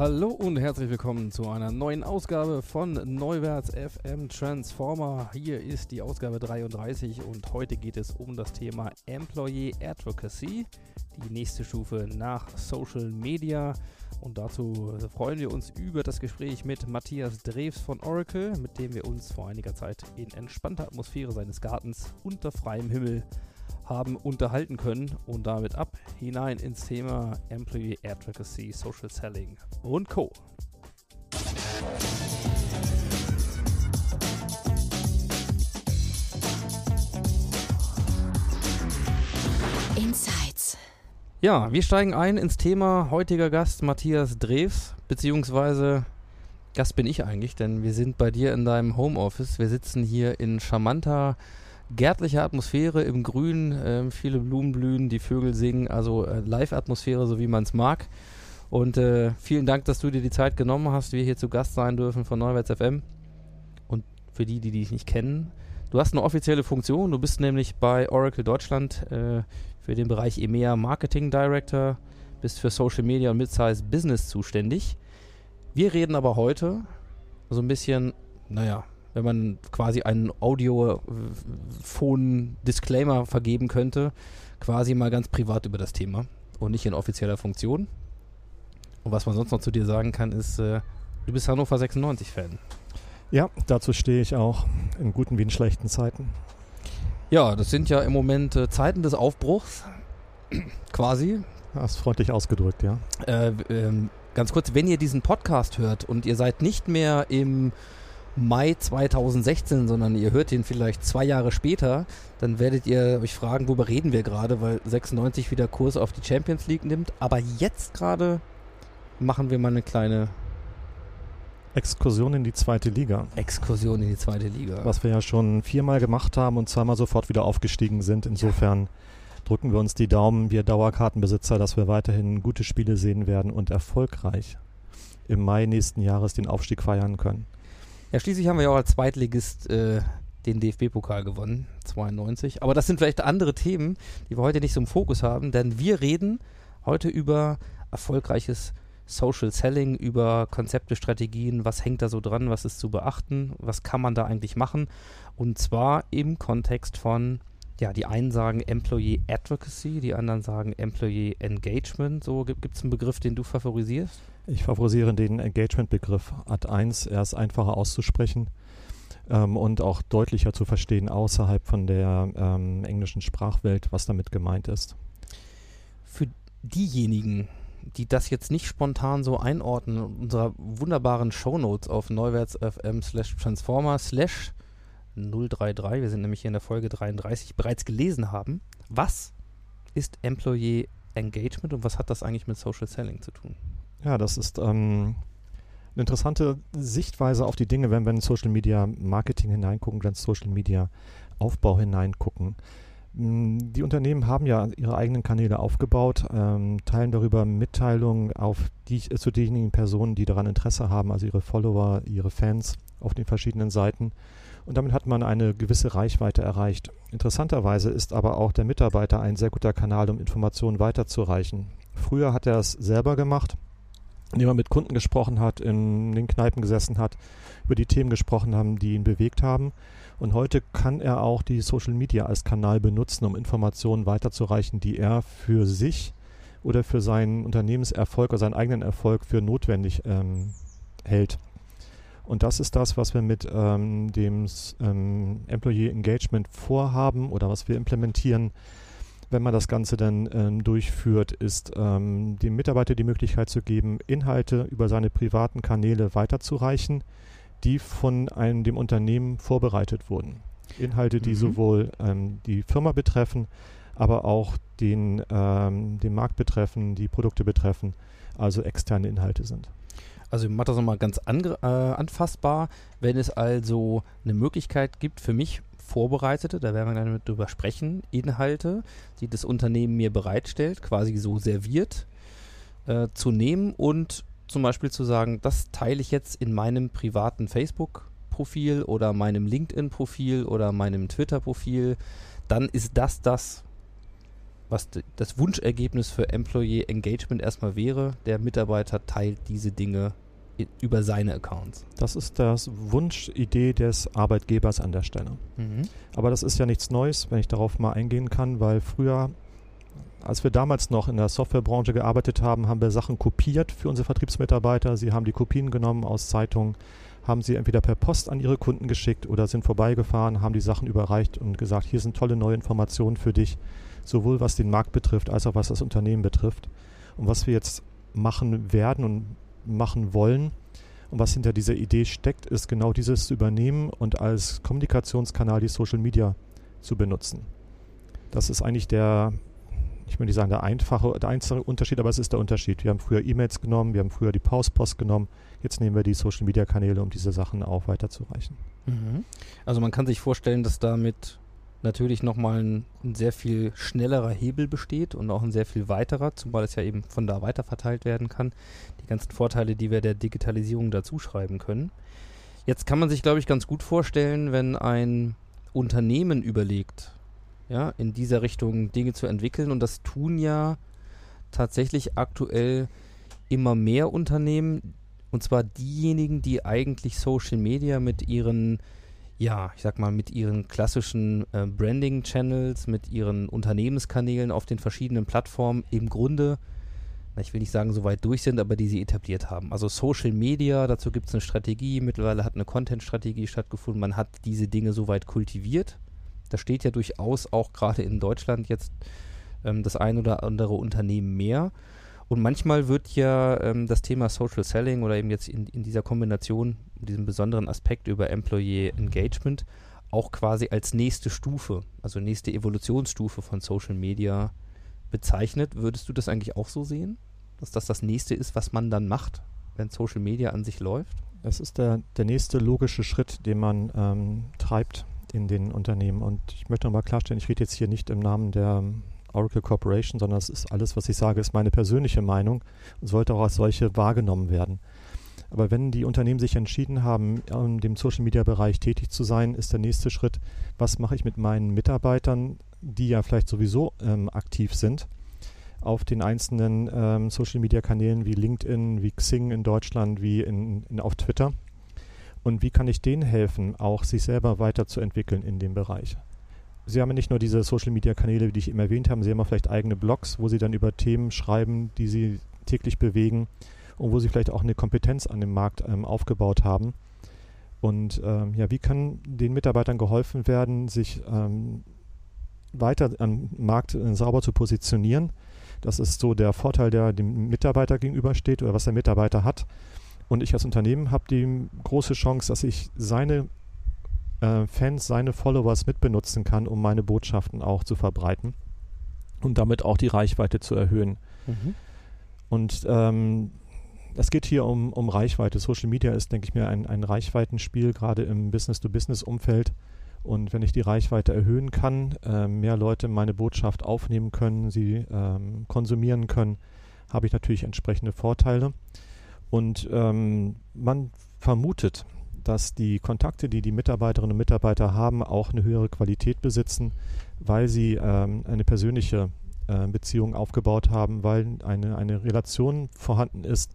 Hallo und herzlich willkommen zu einer neuen Ausgabe von Neuwärts FM Transformer. Hier ist die Ausgabe 33 und heute geht es um das Thema Employee Advocacy, die nächste Stufe nach Social Media. Und dazu freuen wir uns über das Gespräch mit Matthias Drews von Oracle, mit dem wir uns vor einiger Zeit in entspannter Atmosphäre seines Gartens unter freiem Himmel haben unterhalten können und damit ab hinein ins Thema Employee Advocacy, Social Selling und Co. Insights. Ja, wir steigen ein ins Thema heutiger Gast Matthias Drews, beziehungsweise Gast bin ich eigentlich, denn wir sind bei dir in deinem Homeoffice. Wir sitzen hier in charmanter, gärtlicher Atmosphäre im Grün, ähm, viele Blumen blühen, die Vögel singen, also äh, Live-Atmosphäre, so wie man es mag. Und äh, vielen Dank, dass du dir die Zeit genommen hast, wir hier zu Gast sein dürfen von Neuwärts FM. Und für die, die dich nicht kennen, du hast eine offizielle Funktion, du bist nämlich bei Oracle Deutschland äh, für den Bereich EMEA Marketing Director, bist für Social Media und Midsize Business zuständig. Wir reden aber heute so ein bisschen, naja, wenn man quasi einen Audiophon-Disclaimer vergeben könnte, quasi mal ganz privat über das Thema und nicht in offizieller Funktion. Und was man sonst noch zu dir sagen kann, ist, äh, du bist Hannover 96-Fan. Ja, dazu stehe ich auch in guten wie in schlechten Zeiten. Ja, das sind ja im Moment äh, Zeiten des Aufbruchs, quasi. Hast freundlich ausgedrückt, ja. Äh, ähm, ganz kurz, wenn ihr diesen Podcast hört und ihr seid nicht mehr im Mai 2016, sondern ihr hört ihn vielleicht zwei Jahre später, dann werdet ihr euch fragen, worüber reden wir gerade, weil 96 wieder Kurs auf die Champions League nimmt. Aber jetzt gerade machen wir mal eine kleine Exkursion in die zweite Liga. Exkursion in die zweite Liga. Was wir ja schon viermal gemacht haben und zweimal sofort wieder aufgestiegen sind. Insofern drücken wir uns die Daumen, wir Dauerkartenbesitzer, dass wir weiterhin gute Spiele sehen werden und erfolgreich im Mai nächsten Jahres den Aufstieg feiern können. Ja, schließlich haben wir ja auch als Zweitligist äh, den DFB-Pokal gewonnen, 92. Aber das sind vielleicht andere Themen, die wir heute nicht so im Fokus haben, denn wir reden heute über erfolgreiches Social Selling, über Konzepte, Strategien, was hängt da so dran, was ist zu beachten, was kann man da eigentlich machen. Und zwar im Kontext von, ja, die einen sagen Employee Advocacy, die anderen sagen Employee Engagement. So gibt es einen Begriff, den du favorisierst? Ich favorisiere den Engagement-Begriff Ad 1. Er ist einfacher auszusprechen ähm, und auch deutlicher zu verstehen außerhalb von der ähm, englischen Sprachwelt, was damit gemeint ist. Für diejenigen, die das jetzt nicht spontan so einordnen unserer wunderbaren Shownotes auf neuwärts.fm slash transformer slash 033, wir sind nämlich hier in der Folge 33, bereits gelesen haben. Was ist Employee Engagement und was hat das eigentlich mit Social Selling zu tun? Ja, das ist ähm, eine interessante Sichtweise auf die Dinge, wenn wir in Social Media Marketing hineingucken, wenn Social Media Aufbau hineingucken. Die Unternehmen haben ja ihre eigenen Kanäle aufgebaut, ähm, teilen darüber Mitteilungen auf die, zu denjenigen Personen, die daran Interesse haben, also ihre Follower, ihre Fans auf den verschiedenen Seiten. Und damit hat man eine gewisse Reichweite erreicht. Interessanterweise ist aber auch der Mitarbeiter ein sehr guter Kanal, um Informationen weiterzureichen. Früher hat er es selber gemacht, indem er mit Kunden gesprochen hat, in den Kneipen gesessen hat, über die Themen gesprochen haben, die ihn bewegt haben. Und heute kann er auch die Social Media als Kanal benutzen, um Informationen weiterzureichen, die er für sich oder für seinen Unternehmenserfolg oder seinen eigenen Erfolg für notwendig ähm, hält. Und das ist das, was wir mit ähm, dem ähm, Employee Engagement vorhaben oder was wir implementieren, wenn man das Ganze dann ähm, durchführt, ist ähm, dem Mitarbeiter die Möglichkeit zu geben, Inhalte über seine privaten Kanäle weiterzureichen, die von einem dem Unternehmen vorbereitet wurden. Inhalte, die Mhm. sowohl ähm, die Firma betreffen, aber auch den, ähm, den Markt betreffen, die Produkte betreffen, also externe Inhalte sind. Also ich mache das nochmal ganz äh, anfassbar. Wenn es also eine Möglichkeit gibt für mich, vorbereitete, da werden wir dann drüber sprechen, Inhalte, die das Unternehmen mir bereitstellt, quasi so serviert, äh, zu nehmen und zum Beispiel zu sagen, das teile ich jetzt in meinem privaten Facebook-Profil oder meinem LinkedIn-Profil oder meinem Twitter-Profil, dann ist das das, was das Wunschergebnis für Employee Engagement erstmal wäre. Der Mitarbeiter teilt diese Dinge über seine Accounts. Das ist das Wunschidee des Arbeitgebers an der Stelle. Aber das ist ja nichts Neues, wenn ich darauf mal eingehen kann, weil früher, als wir damals noch in der Softwarebranche gearbeitet haben, haben wir Sachen kopiert für unsere Vertriebsmitarbeiter. Sie haben die Kopien genommen aus Zeitungen, haben sie entweder per Post an ihre Kunden geschickt oder sind vorbeigefahren, haben die Sachen überreicht und gesagt, hier sind tolle neue Informationen für dich, sowohl was den Markt betrifft, als auch was das Unternehmen betrifft. Und was wir jetzt machen werden und machen wollen, und was hinter dieser Idee steckt, ist genau dieses zu übernehmen und als Kommunikationskanal die Social Media zu benutzen. Das ist eigentlich der, ich will nicht sagen der einfache, der einzige Unterschied, aber es ist der Unterschied. Wir haben früher E-Mails genommen, wir haben früher die Pauspost genommen, jetzt nehmen wir die Social Media Kanäle, um diese Sachen auch weiterzureichen. Mhm. Also man kann sich vorstellen, dass damit natürlich nochmal ein, ein sehr viel schnellerer Hebel besteht und auch ein sehr viel weiterer, zumal es ja eben von da weiter verteilt werden kann. Die ganzen Vorteile, die wir der Digitalisierung dazu schreiben können. Jetzt kann man sich, glaube ich, ganz gut vorstellen, wenn ein Unternehmen überlegt, ja, in dieser Richtung Dinge zu entwickeln und das tun ja tatsächlich aktuell immer mehr Unternehmen, und zwar diejenigen, die eigentlich Social Media mit ihren, ja, ich sag mal, mit ihren klassischen äh, Branding-Channels, mit ihren Unternehmenskanälen auf den verschiedenen Plattformen im Grunde, na, ich will nicht sagen, so weit durch sind, aber die sie etabliert haben. Also Social Media, dazu gibt es eine Strategie, mittlerweile hat eine Content-Strategie stattgefunden, man hat diese Dinge so weit kultiviert. Da steht ja durchaus auch gerade in Deutschland jetzt ähm, das ein oder andere Unternehmen mehr. Und manchmal wird ja ähm, das Thema Social Selling oder eben jetzt in, in dieser Kombination, diesem besonderen Aspekt über Employee Engagement auch quasi als nächste Stufe, also nächste Evolutionsstufe von Social Media bezeichnet. Würdest du das eigentlich auch so sehen? Dass das das nächste ist, was man dann macht, wenn Social Media an sich läuft? Es ist der, der nächste logische Schritt, den man ähm, treibt in den Unternehmen. Und ich möchte nochmal klarstellen, ich rede jetzt hier nicht im Namen der ähm, Oracle Corporation, sondern es ist alles, was ich sage, ist meine persönliche Meinung und sollte auch als solche wahrgenommen werden. Aber wenn die Unternehmen sich entschieden haben, in dem Social Media Bereich tätig zu sein, ist der nächste Schritt, was mache ich mit meinen Mitarbeitern, die ja vielleicht sowieso ähm, aktiv sind, auf den einzelnen ähm, Social Media Kanälen wie LinkedIn, wie Xing in Deutschland, wie in, in, auf Twitter. Und wie kann ich denen helfen, auch sich selber weiterzuentwickeln in dem Bereich? Sie haben ja nicht nur diese Social Media Kanäle, die ich eben erwähnt habe, Sie haben auch vielleicht eigene Blogs, wo Sie dann über Themen schreiben, die Sie täglich bewegen und wo Sie vielleicht auch eine Kompetenz an dem Markt ähm, aufgebaut haben. Und ähm, ja, wie kann den Mitarbeitern geholfen werden, sich ähm, weiter am Markt äh, sauber zu positionieren? Das ist so der Vorteil, der dem Mitarbeiter gegenübersteht oder was der Mitarbeiter hat. Und ich als Unternehmen habe die große Chance, dass ich seine äh, Fans, seine Followers mitbenutzen kann, um meine Botschaften auch zu verbreiten und damit auch die Reichweite zu erhöhen. Und ähm, es geht hier um, um Reichweite. Social Media ist, denke ich mir, ein, ein Reichweitenspiel, gerade im Business-to-Business-Umfeld. Und wenn ich die Reichweite erhöhen kann, äh, mehr Leute meine Botschaft aufnehmen können, sie ähm, konsumieren können, habe ich natürlich entsprechende Vorteile. Und ähm, man vermutet, dass die Kontakte, die die Mitarbeiterinnen und Mitarbeiter haben, auch eine höhere Qualität besitzen, weil sie ähm, eine persönliche äh, Beziehung aufgebaut haben, weil eine, eine Relation vorhanden ist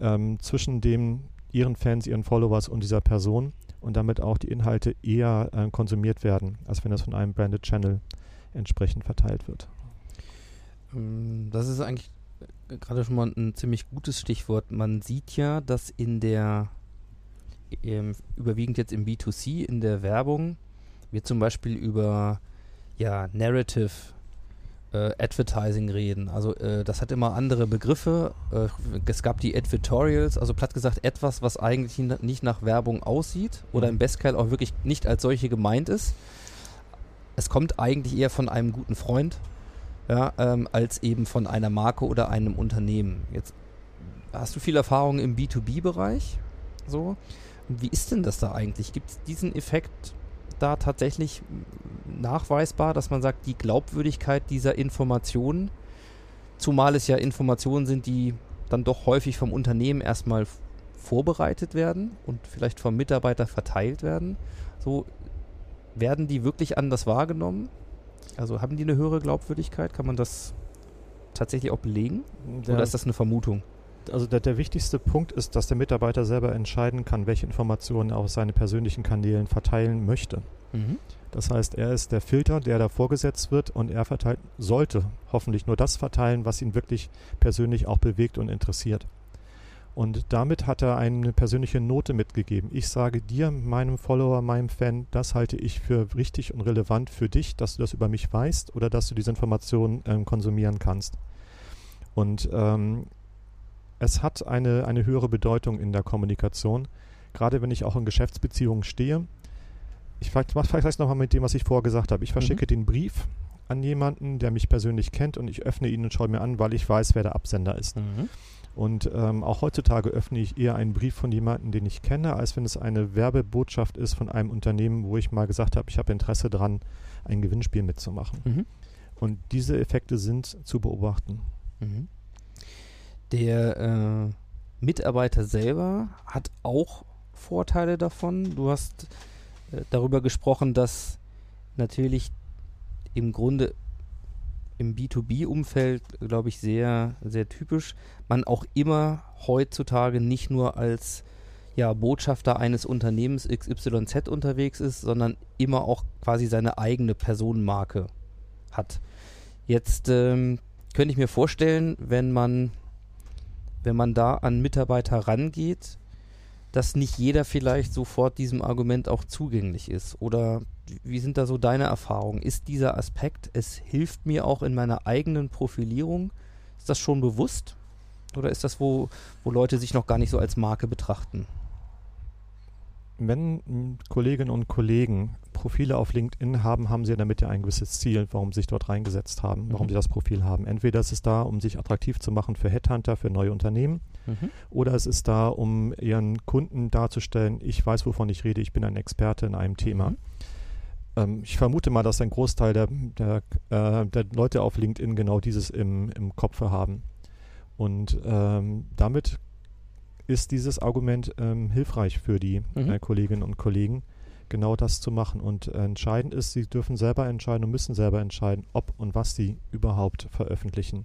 ähm, zwischen dem, ihren Fans, ihren Followers und dieser Person und damit auch die Inhalte eher äh, konsumiert werden, als wenn das von einem Branded Channel entsprechend verteilt wird. Ähm, Das ist eigentlich äh, gerade schon mal ein ziemlich gutes Stichwort. Man sieht ja, dass in der, ähm, überwiegend jetzt im B2C, in der Werbung, wir zum Beispiel über ja, Narrative äh, Advertising reden. Also äh, das hat immer andere Begriffe. Äh, es gab die Advertorials, also platt gesagt etwas, was eigentlich nicht nach Werbung aussieht oder Mhm. im Bestfall auch wirklich nicht als solche gemeint ist. Es kommt eigentlich eher von einem guten Freund, ja, ähm, als eben von einer Marke oder einem Unternehmen. Jetzt hast du viel Erfahrung im B2B-Bereich, so. Wie ist denn das da eigentlich? Gibt es diesen Effekt da tatsächlich nachweisbar, dass man sagt, die Glaubwürdigkeit dieser Informationen, zumal es ja Informationen sind, die dann doch häufig vom Unternehmen erstmal vorbereitet werden und vielleicht vom Mitarbeiter verteilt werden, so werden die wirklich anders wahrgenommen? Also haben die eine höhere Glaubwürdigkeit? Kann man das tatsächlich auch belegen? Der, Oder ist das eine Vermutung? Also der, der wichtigste Punkt ist, dass der Mitarbeiter selber entscheiden kann, welche Informationen er auf seine persönlichen Kanälen verteilen möchte. Mhm. Das heißt, er ist der Filter, der da vorgesetzt wird und er verteilt, sollte hoffentlich nur das verteilen, was ihn wirklich persönlich auch bewegt und interessiert. Und damit hat er eine persönliche Note mitgegeben. Ich sage dir, meinem Follower, meinem Fan, das halte ich für richtig und relevant für dich, dass du das über mich weißt oder dass du diese Informationen ähm, konsumieren kannst. Und ähm, es hat eine, eine höhere Bedeutung in der Kommunikation, gerade wenn ich auch in Geschäftsbeziehungen stehe. Ich vergleiche es nochmal mit dem, was ich vorher gesagt habe. Ich verschicke den Brief an jemanden, der mich persönlich kennt und ich öffne ihn und schaue mir an, weil ich weiß, wer der Absender ist. Mhm. Und ähm, auch heutzutage öffne ich eher einen Brief von jemandem, den ich kenne, als wenn es eine Werbebotschaft ist von einem Unternehmen, wo ich mal gesagt habe, ich habe Interesse daran, ein Gewinnspiel mitzumachen. Mhm. Und diese Effekte sind zu beobachten. Mhm. Der äh, Mitarbeiter selber hat auch Vorteile davon. Du hast äh, darüber gesprochen, dass natürlich im Grunde im B2B-Umfeld, glaube ich, sehr, sehr typisch, man auch immer heutzutage nicht nur als ja, Botschafter eines Unternehmens XYZ unterwegs ist, sondern immer auch quasi seine eigene Personenmarke hat. Jetzt ähm, könnte ich mir vorstellen, wenn man, wenn man da an Mitarbeiter rangeht, dass nicht jeder vielleicht sofort diesem Argument auch zugänglich ist. Oder wie sind da so deine Erfahrungen? Ist dieser Aspekt, es hilft mir auch in meiner eigenen Profilierung, ist das schon bewusst? Oder ist das, wo, wo Leute sich noch gar nicht so als Marke betrachten? Wenn m, Kolleginnen und Kollegen Profile auf LinkedIn haben, haben sie damit ja ein gewisses Ziel, warum sie sich dort reingesetzt haben, warum Mhm. sie das Profil haben. Entweder ist es da, um sich attraktiv zu machen für Headhunter, für neue Unternehmen, oder es ist da, um ihren Kunden darzustellen, ich weiß, wovon ich rede, ich bin ein Experte in einem Thema. Mhm. Ähm, ich vermute mal, dass ein Großteil der, der, äh, der Leute auf LinkedIn genau dieses im, im Kopfe haben. Und ähm, damit ist dieses Argument ähm, hilfreich für die Mhm. äh, Kolleginnen und Kollegen, genau das zu machen. Und äh, entscheidend ist, sie dürfen selber entscheiden und müssen selber entscheiden, ob und was sie überhaupt veröffentlichen.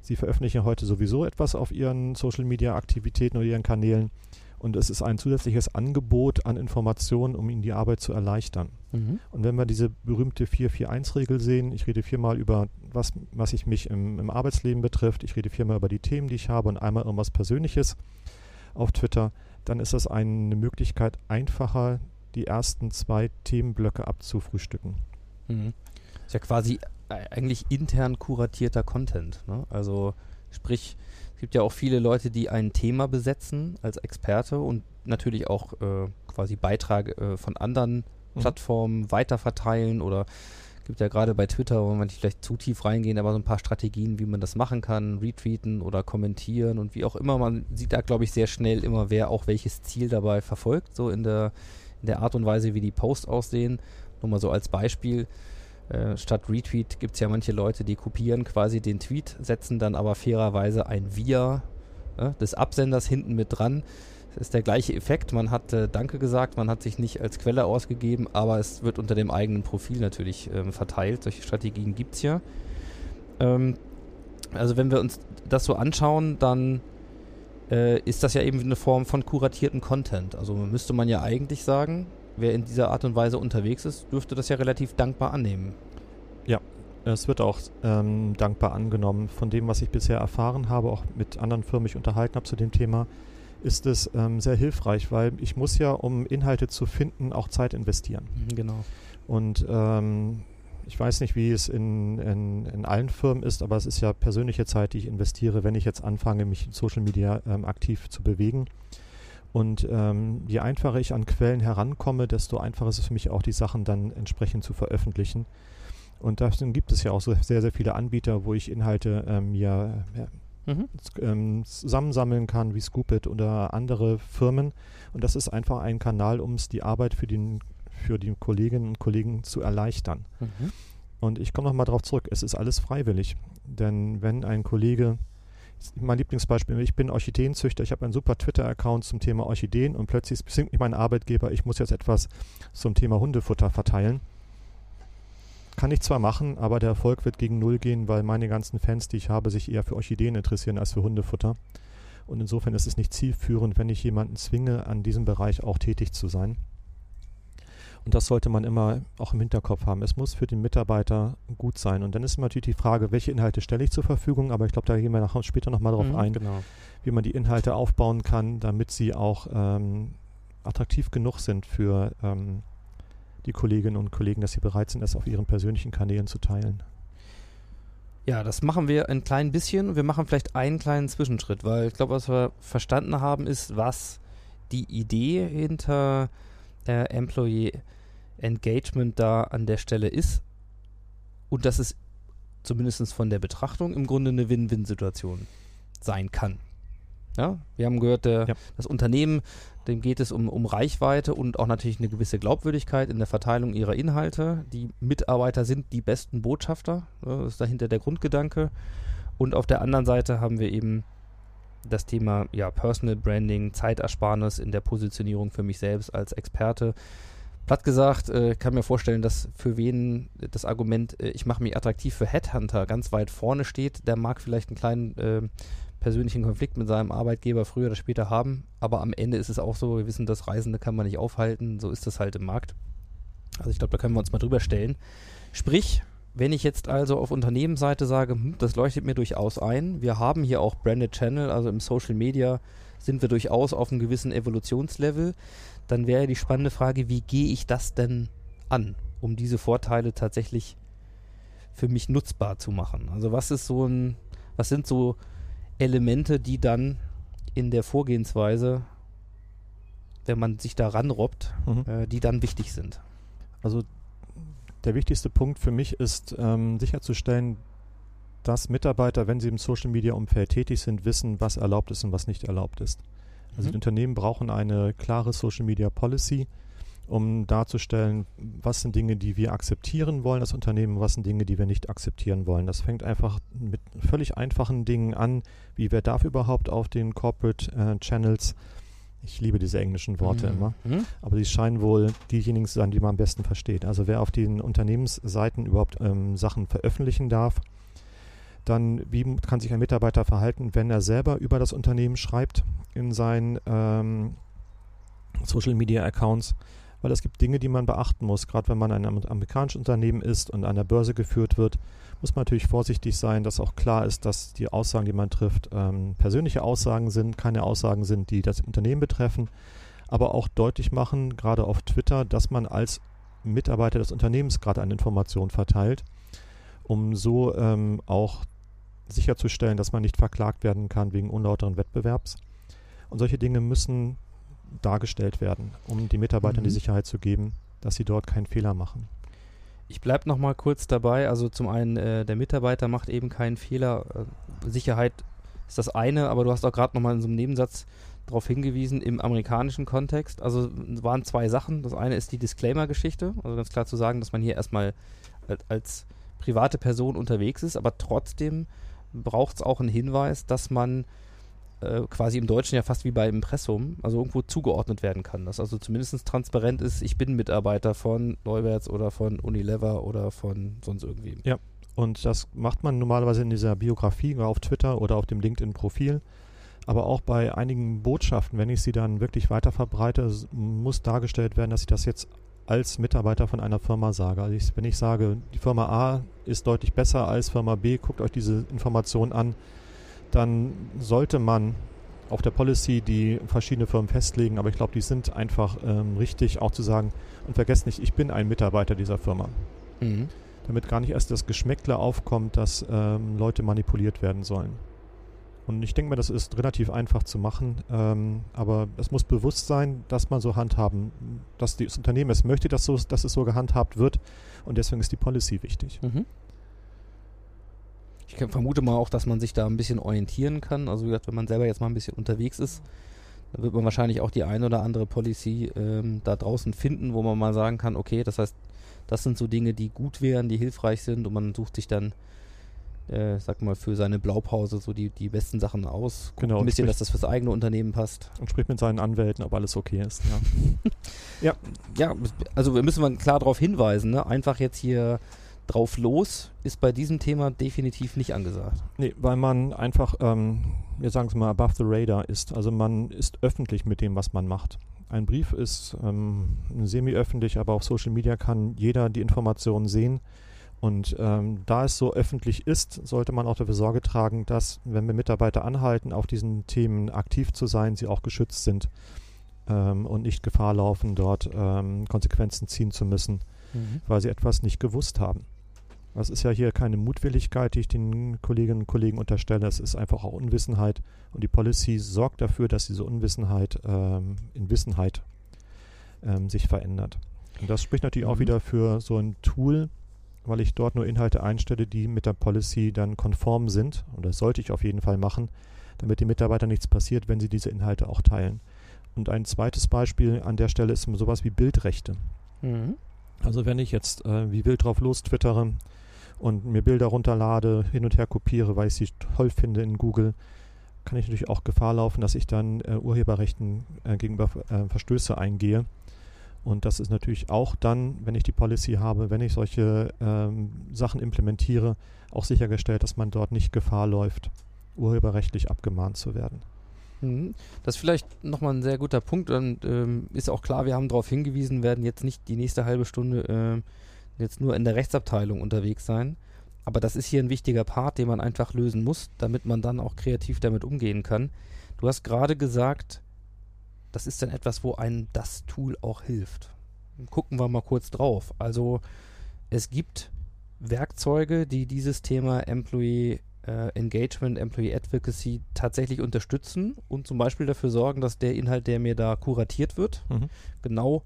Sie veröffentlichen heute sowieso etwas auf ihren Social-Media-Aktivitäten oder ihren Kanälen und es ist ein zusätzliches Angebot an Informationen, um ihnen die Arbeit zu erleichtern. Mhm. Und wenn wir diese berühmte 441-Regel sehen, ich rede viermal über was, was ich mich im, im Arbeitsleben betrifft, ich rede viermal über die Themen, die ich habe und einmal irgendwas Persönliches auf Twitter, dann ist das eine Möglichkeit, einfacher die ersten zwei Themenblöcke abzufrühstücken. Mhm. Ist ja quasi äh, eigentlich intern kuratierter Content. Ne? Also sprich, es gibt ja auch viele Leute, die ein Thema besetzen als Experte und natürlich auch äh, quasi Beitrag äh, von anderen Mhm. Plattformen weiterverteilen oder gibt ja gerade bei Twitter, wo man nicht vielleicht zu tief reingehen, aber so ein paar Strategien, wie man das machen kann, retweeten oder kommentieren und wie auch immer. Man sieht da, glaube ich, sehr schnell immer, wer auch welches Ziel dabei verfolgt, so in der, in der Art und Weise, wie die Posts aussehen. Nur mal so als Beispiel. Äh, statt Retweet gibt es ja manche Leute, die kopieren quasi den Tweet, setzen dann aber fairerweise ein Wir äh, des Absenders hinten mit dran. Das ist der gleiche Effekt. Man hat äh, Danke gesagt, man hat sich nicht als Quelle ausgegeben, aber es wird unter dem eigenen Profil natürlich ähm, verteilt. Solche Strategien gibt es ja. Ähm, also wenn wir uns das so anschauen, dann äh, ist das ja eben eine Form von kuratierten Content. Also müsste man ja eigentlich sagen, wer in dieser Art und Weise unterwegs ist, dürfte das ja relativ dankbar annehmen. Es wird auch ähm, dankbar angenommen. Von dem, was ich bisher erfahren habe, auch mit anderen Firmen mich unterhalten habe zu dem Thema, ist es ähm, sehr hilfreich, weil ich muss ja, um Inhalte zu finden, auch Zeit investieren. Genau. Und ähm, ich weiß nicht, wie es in, in, in allen Firmen ist, aber es ist ja persönliche Zeit, die ich investiere, wenn ich jetzt anfange, mich in Social Media ähm, aktiv zu bewegen. Und ähm, je einfacher ich an Quellen herankomme, desto einfacher ist es für mich auch, die Sachen dann entsprechend zu veröffentlichen. Und deswegen gibt es ja auch so sehr, sehr viele Anbieter, wo ich Inhalte ähm, ja, ja Mhm. ähm, zusammensammeln kann, wie Scoopit oder andere Firmen. Und das ist einfach ein Kanal, um es die Arbeit für, den, für die Kolleginnen und Kollegen zu erleichtern. Mhm. Und ich komme nochmal darauf zurück, es ist alles freiwillig. Denn wenn ein Kollege, mein Lieblingsbeispiel, ich bin Orchideenzüchter, ich habe einen super Twitter-Account zum Thema Orchideen und plötzlich zwingt mich mein Arbeitgeber, ich muss jetzt etwas zum Thema Hundefutter verteilen. Kann ich zwar machen, aber der Erfolg wird gegen Null gehen, weil meine ganzen Fans, die ich habe, sich eher für Orchideen interessieren als für Hundefutter. Und insofern ist es nicht zielführend, wenn ich jemanden zwinge, an diesem Bereich auch tätig zu sein. Und das sollte man immer auch im Hinterkopf haben. Es muss für den Mitarbeiter gut sein. Und dann ist immer natürlich die Frage, welche Inhalte stelle ich zur Verfügung. Aber ich glaube, da gehen wir nachher später nochmal drauf Mhm, ein, Genau. wie man die Inhalte aufbauen kann, damit sie auch ähm, attraktiv genug sind für ähm, die Kolleginnen und Kollegen, dass sie bereit sind, das auf ihren persönlichen Kanälen zu teilen. Ja, das machen wir ein klein bisschen. Wir machen vielleicht einen kleinen Zwischenschritt, weil ich glaube, was wir verstanden haben, ist, was die Idee hinter äh, Employee Engagement da an der Stelle ist. Und dass es zumindest von der Betrachtung im Grunde eine Win-Win-Situation sein kann. Ja, wir haben gehört, der, Ja. das Unternehmen, dem geht es um, um Reichweite und auch natürlich eine gewisse Glaubwürdigkeit in der Verteilung ihrer Inhalte. Die Mitarbeiter sind die besten Botschafter, ja, das ist dahinter der Grundgedanke. Und auf der anderen Seite haben wir eben das Thema ja, Personal Branding, Zeitersparnis in der Positionierung für mich selbst als Experte. Platt gesagt, äh, kann mir vorstellen, dass für wen das Argument, äh, ich mache mich attraktiv für Headhunter, ganz weit vorne steht. Der mag vielleicht einen kleinen äh, persönlichen Konflikt mit seinem Arbeitgeber früher oder später haben, aber am Ende ist es auch so, wir wissen, das Reisende kann man nicht aufhalten, so ist das halt im Markt. Also ich glaube, da können wir uns mal drüber stellen. Sprich, wenn ich jetzt also auf Unternehmensseite sage, hm, das leuchtet mir durchaus ein, wir haben hier auch Branded Channel, also im Social Media sind wir durchaus auf einem gewissen Evolutionslevel, dann wäre die spannende Frage, wie gehe ich das denn an, um diese Vorteile tatsächlich für mich nutzbar zu machen? Also was ist so ein, was sind so Elemente, die dann in der Vorgehensweise, wenn man sich da ranrobbt, Mhm. äh, die dann wichtig sind? Also der wichtigste Punkt für mich ist ähm, sicherzustellen, dass Mitarbeiter, wenn sie im Social-Media-Umfeld tätig sind, wissen, was erlaubt ist und was nicht erlaubt ist. Also Mhm. die Unternehmen brauchen eine klare Social-Media-Policy, um darzustellen, was sind Dinge, die wir akzeptieren wollen als Unternehmen, was sind Dinge, die wir nicht akzeptieren wollen. Das fängt einfach mit völlig einfachen Dingen an, wie wer darf überhaupt auf den Corporate äh, Channels, ich liebe diese englischen Worte Mhm. immer, Mhm. aber sie scheinen wohl diejenigen zu sein, die man am besten versteht. Also wer auf den Unternehmensseiten überhaupt ähm, Sachen veröffentlichen darf, dann wie kann sich ein Mitarbeiter verhalten, wenn er selber über das Unternehmen schreibt in seinen ähm, Social Media Accounts, weil es gibt Dinge, die man beachten muss. Gerade wenn man ein am- amerikanisches Unternehmen ist und an der Börse geführt wird, muss man natürlich vorsichtig sein, dass auch klar ist, dass die Aussagen, die man trifft, ähm, persönliche Aussagen sind, keine Aussagen sind, die das Unternehmen betreffen, aber auch deutlich machen, gerade auf Twitter, dass man als Mitarbeiter des Unternehmens gerade eine Information verteilt, um so ähm, auch sicherzustellen, dass man nicht verklagt werden kann wegen unlauteren Wettbewerbs. Und solche Dinge müssen dargestellt werden, um die Mitarbeitern Mhm. die Sicherheit zu geben, dass sie dort keinen Fehler machen. Ich bleibe noch mal kurz dabei. Also zum einen, äh, der Mitarbeiter macht eben keinen Fehler. Äh, Sicherheit ist das eine, aber du hast auch gerade noch mal in so einem Nebensatz darauf hingewiesen, im amerikanischen Kontext. Also es waren zwei Sachen. Das eine ist die Disclaimer-Geschichte. Also ganz klar zu sagen, dass man hier erstmal als, als private Person unterwegs ist, aber trotzdem braucht es auch einen Hinweis, dass man äh, quasi im Deutschen ja fast wie bei Impressum, also irgendwo zugeordnet werden kann. Dass also zumindest transparent ist, ich bin Mitarbeiter von Neuwerts oder von Unilever oder von sonst irgendwie. Und das macht man normalerweise in dieser Biografie auf Twitter oder auf dem LinkedIn-Profil. Aber auch bei einigen Botschaften, wenn ich sie dann wirklich weiter verbreite, muss dargestellt werden, dass ich das jetzt als Mitarbeiter von einer Firma sage. Also ich, wenn ich sage, die Firma A ist deutlich besser als Firma B, guckt euch diese Information an, dann sollte man auf der Policy die verschiedene Firmen festlegen, aber ich glaube, die sind einfach ähm, richtig, auch zu sagen, und vergesst nicht, ich bin ein Mitarbeiter dieser Firma. Mhm. damit gar nicht erst das Geschmäckle aufkommt, dass ähm, Leute manipuliert werden sollen. Und ich denke mir, das ist relativ einfach zu machen, ähm, aber es muss bewusst sein, dass man so handhaben, dass das Unternehmen es möchte, dass, so, dass es so gehandhabt wird und deswegen ist die Policy wichtig. Mhm. Ich vermute mal auch, dass man sich da ein bisschen orientieren kann. Also wie gesagt, wenn man selber jetzt mal ein bisschen unterwegs ist, dann wird man wahrscheinlich auch die ein oder andere Policy ähm, da draußen finden, wo man mal sagen kann, okay, das heißt, das sind so Dinge, die gut wären, die hilfreich sind und man sucht sich dann, äh, sag mal, für seine Blaupause so die, die besten Sachen aus. Guckt Genau, ein bisschen, sprich- dass das fürs eigene Unternehmen passt. Und spricht mit seinen Anwälten, ob alles okay ist. Ja. Ja, also wir müssen mal klar darauf hinweisen, ne? einfach jetzt hier drauf los ist bei diesem Thema definitiv nicht angesagt. Nee, weil man einfach, ähm, wir sagen es mal, above the radar ist. Also man ist öffentlich mit dem, was man macht. Ein Brief ist ähm, semi-öffentlich, aber auf Social Media kann jeder die Informationen sehen. Und ähm, da es so öffentlich ist, sollte man auch dafür Sorge tragen, dass, wenn wir Mitarbeiter anhalten, auf diesen Themen aktiv zu sein, sie auch geschützt sind ähm, und nicht Gefahr laufen, dort ähm, Konsequenzen ziehen zu müssen weil sie etwas nicht gewusst haben. Das ist ja hier keine Mutwilligkeit, die ich den Kolleginnen und Kollegen unterstelle. Es ist einfach auch Unwissenheit. Und die Policy sorgt dafür, dass diese Unwissenheit ähm, in Wissenheit ähm, sich verändert. Und das spricht natürlich auch Mhm. wieder für so ein Tool, weil ich dort nur Inhalte einstelle, die mit der Policy dann konform sind. Und das sollte ich auf jeden Fall machen, damit den Mitarbeitern nichts passiert, wenn sie diese Inhalte auch teilen. Und ein zweites Beispiel an der Stelle ist sowas wie Bildrechte. Mhm. Also wenn ich jetzt äh, wie wild drauf los twittere und mir Bilder runterlade, hin und her kopiere, weil ich sie toll finde in Google, kann ich natürlich auch Gefahr laufen, dass ich dann äh, Urheberrechten äh, gegenüber äh, Verstöße eingehe. Und das ist natürlich auch dann, wenn ich die Policy habe, wenn ich solche ähm, Sachen implementiere, auch sichergestellt, dass man dort nicht Gefahr läuft, urheberrechtlich abgemahnt zu werden. Mhm. Das ist vielleicht nochmal ein sehr guter Punkt und ähm, ist auch klar, wir haben darauf hingewiesen, werden jetzt nicht die nächste halbe Stunde ähm, jetzt nur in der Rechtsabteilung unterwegs sein. Aber das ist hier ein wichtiger Part, den man einfach lösen muss, damit man dann auch kreativ damit umgehen kann. Du hast gerade gesagt, das ist dann etwas, wo einem das Tool auch hilft. Gucken wir mal kurz drauf. Also es gibt Werkzeuge, die dieses Thema Employee äh, Engagement, Employee Advocacy tatsächlich unterstützen und zum Beispiel dafür sorgen, dass der Inhalt, der mir da kuratiert wird, Mhm. genau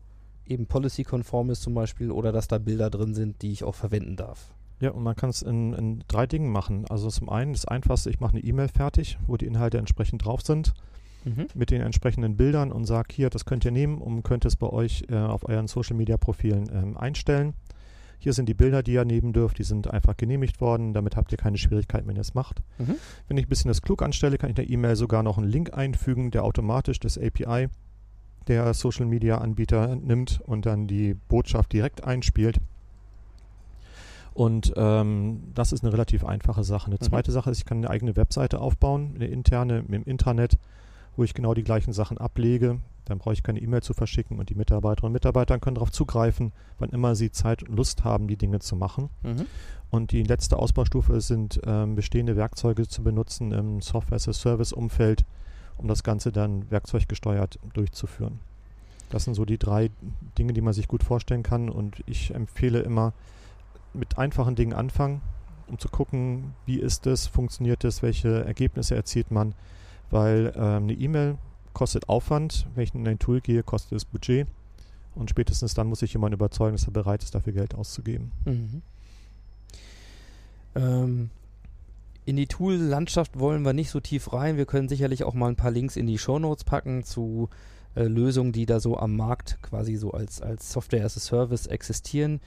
eben policy-konform ist zum Beispiel oder dass da Bilder drin sind, die ich auch verwenden darf. Ja, und man kann es in, in drei Dingen machen. Also zum einen das Einfachste, ich mache eine E-Mail fertig, wo die Inhalte entsprechend drauf sind, mit den entsprechenden Bildern und sage, hier, das könnt ihr nehmen und könnt es bei euch äh, auf euren Social-Media-Profilen ähm, einstellen. Hier sind die Bilder, die ihr nehmen dürft, die sind einfach genehmigt worden, damit habt ihr keine Schwierigkeiten, wenn ihr es macht. Mhm. Wenn ich ein bisschen das klug anstelle, kann ich in der E-Mail sogar noch einen Link einfügen, der automatisch das API der Social-Media-Anbieter nimmt und dann die Botschaft direkt einspielt. Und ähm, das ist eine relativ einfache Sache. Eine Mhm. zweite Sache ist, ich kann eine eigene Webseite aufbauen, eine interne im Intranet, wo ich genau die gleichen Sachen ablege. Dann brauche ich keine E-Mail zu verschicken und die Mitarbeiterinnen und Mitarbeiter können darauf zugreifen, wann immer sie Zeit und Lust haben, die Dinge zu machen. Mhm. Und die letzte Ausbaustufe sind ähm, bestehende Werkzeuge zu benutzen im Software-as-a-Service-Umfeld, um das Ganze dann werkzeuggesteuert durchzuführen. Das sind so die drei Dinge, die man sich gut vorstellen kann. Und ich empfehle immer, mit einfachen Dingen anfangen, um zu gucken, wie ist es, funktioniert es, welche Ergebnisse erzielt man. Weil ähm, eine E-Mail kostet Aufwand, wenn ich in ein Tool gehe, kostet es Budget. Und spätestens dann muss ich jemanden überzeugen, dass er bereit ist, dafür Geld auszugeben. Mhm. Ähm, in die Tool-Landschaft wollen wir nicht so tief rein. Wir können sicherlich auch mal ein paar Links in die Shownotes packen zu äh, Lösungen, die da so am Markt quasi so als, als Software as a Service existieren,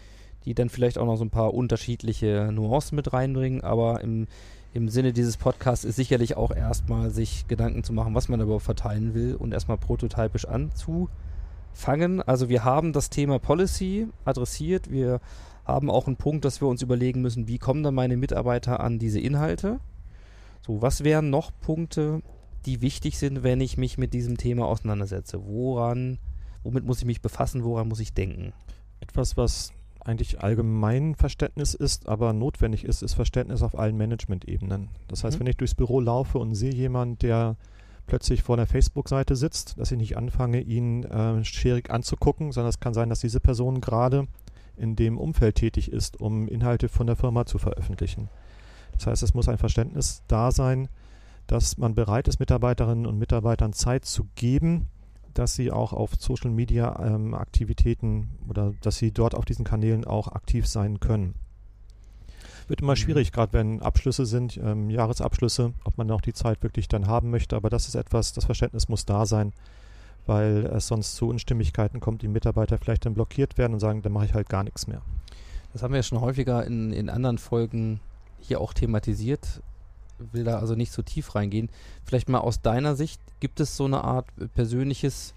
die dann vielleicht auch noch so ein paar unterschiedliche Nuancen mit reinbringen. Aber im, im Sinne dieses Podcasts ist sicherlich auch erstmal sich Gedanken zu machen, was man überhaupt verteilen will und erstmal prototypisch anzufangen. Also wir haben das Thema Policy adressiert. Wir haben auch einen Punkt, dass wir uns überlegen müssen, wie kommen dann meine Mitarbeiter an diese Inhalte? So, was wären noch Punkte, die wichtig sind, wenn ich mich mit diesem Thema auseinandersetze? Woran, womit muss ich mich befassen? Woran muss ich denken? Etwas, was eigentlich allgemein Verständnis ist, aber notwendig ist, ist Verständnis auf allen Management-Ebenen. Das heißt, Mhm. wenn ich durchs Büro laufe und sehe jemanden, der plötzlich vor einer Facebook-Seite sitzt, dass ich nicht anfange, ihn äh, scherig anzugucken, sondern es kann sein, dass diese Person gerade in dem Umfeld tätig ist, um Inhalte von der Firma zu veröffentlichen. Das heißt, es muss ein Verständnis da sein, dass man bereit ist, Mitarbeiterinnen und Mitarbeitern Zeit zu geben, dass sie auch auf Social Media ähm, Aktivitäten oder dass sie dort auf diesen Kanälen auch aktiv sein können. Wird immer Mhm. schwierig, gerade wenn Abschlüsse sind, ähm, Jahresabschlüsse, ob man auch die Zeit wirklich dann haben möchte. Aber das ist etwas, das Verständnis muss da sein, weil es sonst zu Unstimmigkeiten kommt, die Mitarbeiter vielleicht dann blockiert werden und sagen, dann mache ich halt gar nichts mehr. Das haben wir ja schon häufiger in, in anderen Folgen hier auch thematisiert. Will da also nicht so tief reingehen. Vielleicht mal aus deiner Sicht, gibt es so eine Art äh, persönliches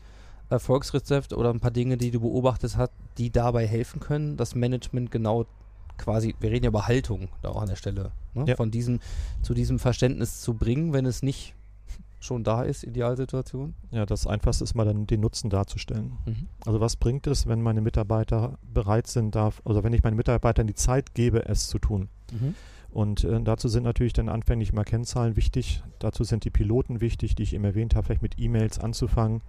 Erfolgsrezept oder ein paar Dinge, die du beobachtet hast, die dabei helfen können, das Management genau quasi, wir reden ja über Haltung da auch an der Stelle, ne? Ja. von diesem, zu diesem Verständnis zu bringen, wenn es nicht schon da ist, Idealsituation? Ja, das Einfachste ist mal dann den Nutzen darzustellen. Mhm. Also was bringt es, wenn meine Mitarbeiter bereit sind, darf, also wenn ich meinen Mitarbeitern die Zeit gebe, es zu tun? Mhm. Und äh, dazu sind natürlich dann anfänglich mal Kennzahlen wichtig. Dazu sind die Piloten wichtig, die ich eben erwähnt habe, vielleicht mit E-Mails anzufangen,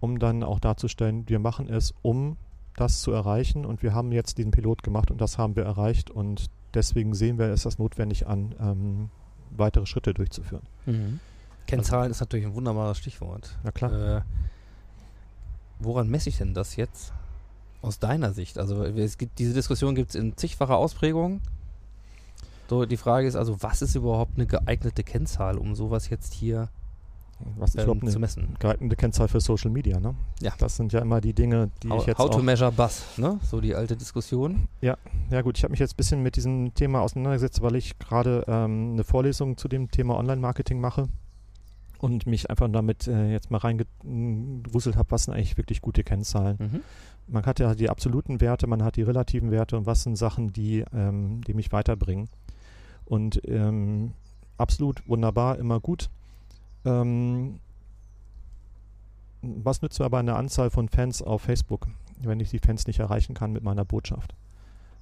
um dann auch darzustellen, wir machen es, um das zu erreichen. Und wir haben jetzt diesen Pilot gemacht und das haben wir erreicht. Und deswegen sehen wir es als notwendig an, ähm, weitere Schritte durchzuführen. Mhm. Kennzahlen ist natürlich ein wunderbares Stichwort. Na klar. Äh, woran messe ich denn das jetzt aus deiner Sicht? Also es gibt diese Diskussion gibt es in zigfacher Ausprägung. So, die Frage ist also, was ist überhaupt eine geeignete Kennzahl, um sowas jetzt hier Was ist ähm, überhaupt zu eine messen? geeignete Kennzahl für Social Media? Ne? Ja. Das sind ja immer die Dinge, die How, ich jetzt how to measure Buzz, ne? So die alte Diskussion. Ja gut, ich habe mich jetzt ein bisschen mit diesem Thema auseinandergesetzt, weil ich gerade ähm, eine Vorlesung zu dem Thema Online-Marketing mache und mich einfach damit äh, jetzt mal reingewuselt habe, was sind eigentlich wirklich gute Kennzahlen. Mhm. Man hat ja die absoluten Werte, man hat die relativen Werte und was sind Sachen, die, ähm, die mich weiterbringen. Und ähm, absolut wunderbar, immer gut. Ähm, was nützt mir aber eine Anzahl von Fans auf Facebook, wenn ich die Fans nicht erreichen kann mit meiner Botschaft?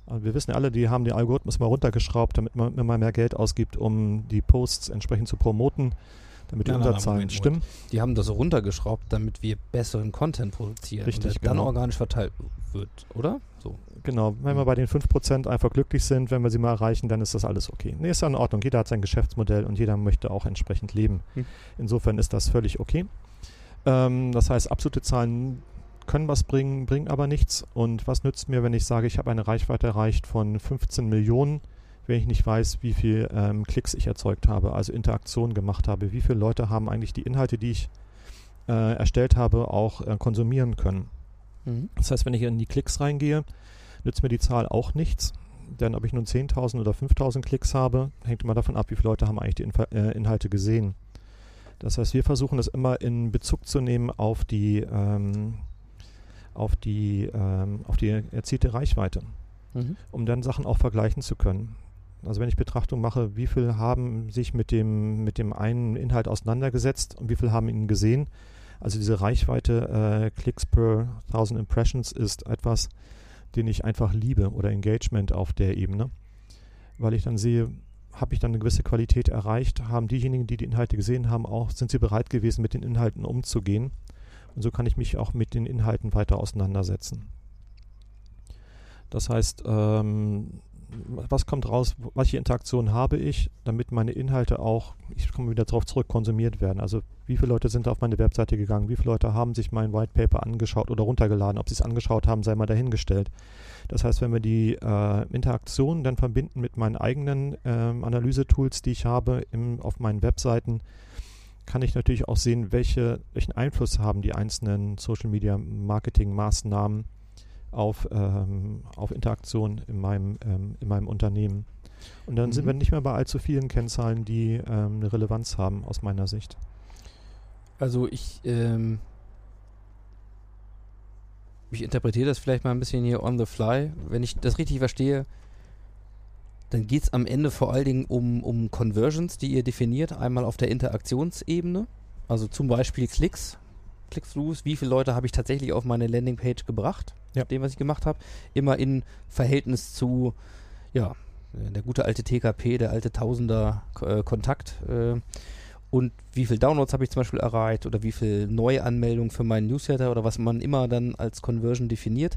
Also wir wissen ja alle, die haben den Algorithmus mal runtergeschraubt, damit man immer mehr Geld ausgibt, um die Posts entsprechend zu promoten, damit die Nein, nein, nein, Unterzahlen Moment, stimmen. Die haben das runtergeschraubt, damit wir besseren Content produzieren Richtig, und der dann genau. organisch verteilt wird, oder? So. Genau, wenn wir bei den 5% einfach glücklich sind, wenn wir sie mal erreichen, dann ist das alles okay. Nee, ist ja in Ordnung. Jeder hat sein Geschäftsmodell und jeder möchte auch entsprechend leben. Mhm. Insofern ist das völlig okay. Ähm, das heißt, absolute Zahlen können was bringen, bringen aber nichts. Und was nützt mir, wenn ich sage, ich habe eine Reichweite erreicht von 15 Millionen, wenn ich nicht weiß, wie viel ähm, Klicks ich erzeugt habe, also Interaktion gemacht habe, wie viele Leute haben eigentlich die Inhalte, die ich äh, erstellt habe, auch äh, konsumieren können. Mhm. Das heißt, wenn ich in die Klicks reingehe, nützt mir die Zahl auch nichts. Denn ob ich nun 10.000 oder 5.000 Klicks habe, hängt immer davon ab, wie viele Leute haben eigentlich die Infa äh, Inhalte gesehen. Das heißt, wir versuchen das immer in Bezug zu nehmen auf die, ähm, auf die, ähm, auf die erzielte Reichweite, Mhm. um dann Sachen auch vergleichen zu können. Also wenn ich Betrachtung mache, wie viele haben sich mit dem, mit dem einen Inhalt auseinandergesetzt und wie viele haben ihn gesehen. Also diese Reichweite äh, Klicks per 1000 Impressions ist etwas, den ich einfach liebe oder Engagement auf der Ebene, weil ich dann sehe, habe ich dann eine gewisse Qualität erreicht, haben diejenigen, die die Inhalte gesehen haben, auch, sind sie bereit gewesen, mit den Inhalten umzugehen. Und so kann ich mich auch mit den Inhalten weiter auseinandersetzen. Das heißt, ähm, was kommt raus, welche Interaktion habe ich, damit meine Inhalte auch, ich komme wieder darauf zurück, konsumiert werden. Also wie viele Leute sind auf meine Webseite gegangen, wie viele Leute haben sich mein White Paper angeschaut oder runtergeladen, ob sie es angeschaut haben, sei mal dahingestellt. Das heißt, wenn wir die äh, Interaktion dann verbinden mit meinen eigenen ähm, Analysetools, die ich habe im, auf meinen Webseiten, kann ich natürlich auch sehen, welche, welchen Einfluss haben die einzelnen Social Media Marketing Maßnahmen auf, ähm, auf Interaktion in meinem, ähm, in meinem Unternehmen. Und dann sind Mhm. wir nicht mehr bei allzu vielen Kennzahlen, die ähm, eine Relevanz haben aus meiner Sicht. Also ich, ähm, ich interpretiere das vielleicht mal ein bisschen hier on the fly. Wenn ich das richtig verstehe, dann geht es am Ende vor allen Dingen um, um Conversions, die ihr definiert. Einmal auf der Interaktionsebene, also zum Beispiel Klicks, Click-Throughs. Wie viele Leute habe ich tatsächlich auf meine Landingpage gebracht, Ja. dem, was ich gemacht habe. Immer in Verhältnis zu, ja, äh, der gute alte TKP, der alte Tausender äh, Kontakt. Äh, und wie viel Downloads habe ich zum Beispiel erreicht oder wie viel Neuanmeldungen für meinen Newsletter oder was man immer dann als Conversion definiert.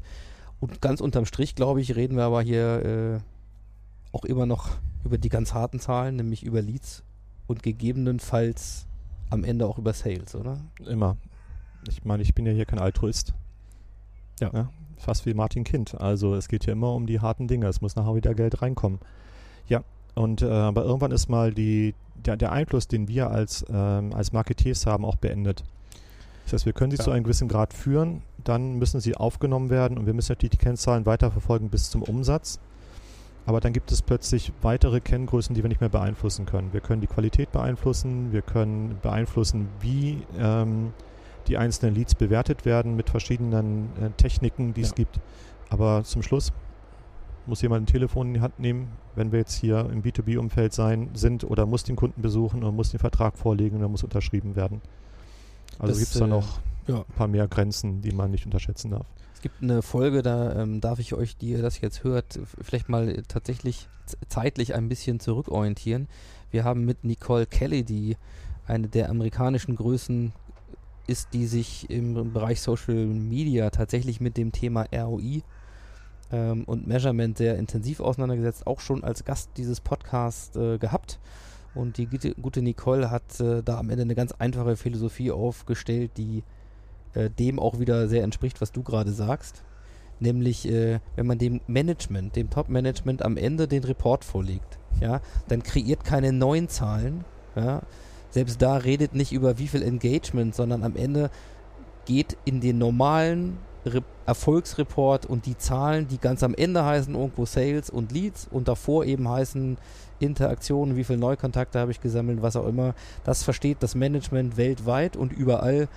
Und ganz unterm Strich, glaube ich, reden wir aber hier äh, auch immer noch über die ganz harten Zahlen, nämlich über Leads und gegebenenfalls am Ende auch über Sales, oder? Immer. Ich meine, ich bin ja hier kein Altruist. Ja. Fast wie Martin Kind. Also es geht ja immer um die harten Dinge. Es muss nachher wieder Geld reinkommen. Ja. Und äh, aber irgendwann ist mal die, der, der Einfluss, den wir als, ähm, als Marketeers haben, auch beendet. Das heißt, wir können sie Ja. zu einem gewissen Grad führen, dann müssen sie aufgenommen werden und wir müssen natürlich die Kennzahlen weiterverfolgen bis zum Umsatz. Aber dann gibt es plötzlich weitere Kenngrößen, die wir nicht mehr beeinflussen können. Wir können die Qualität beeinflussen, wir können beeinflussen, wie ähm, die einzelnen Leads bewertet werden mit verschiedenen äh, Techniken, die es Ja. gibt. Aber zum Schluss muss jemand ein Telefon in die Hand nehmen, wenn wir jetzt hier im B2B-Umfeld sein sind oder muss den Kunden besuchen oder muss den Vertrag vorlegen oder muss unterschrieben werden. Also gibt es da äh, noch ja. ein paar mehr Grenzen, die man nicht unterschätzen darf. Es gibt eine Folge, da ähm, darf ich euch, die ihr das jetzt hört, vielleicht mal äh, tatsächlich zeitlich ein bisschen zurückorientieren. Wir haben mit Nicole Kelly, die eine der amerikanischen Größen ist, die sich im Bereich Social Media tatsächlich mit dem Thema ROI ähm, und Measurement sehr intensiv auseinandergesetzt, auch schon als Gast dieses Podcasts äh, gehabt. Und die gute, Nicole hat äh, da am Ende eine ganz einfache Philosophie aufgestellt, die äh, dem auch wieder sehr entspricht, was du gerade sagst. Nämlich, äh, wenn man dem Management, dem Top-Management am Ende den Report vorlegt, ja, dann kreiert keine neuen Zahlen. Ja. Selbst da redet nicht über wie viel Engagement, sondern am Ende geht in den normalen Re Erfolgsreport und die Zahlen, die ganz am Ende heißen irgendwo Sales und Leads und davor eben heißen Interaktionen, wie viele Neukontakte habe ich gesammelt, was auch immer. Das versteht das Management weltweit und überall.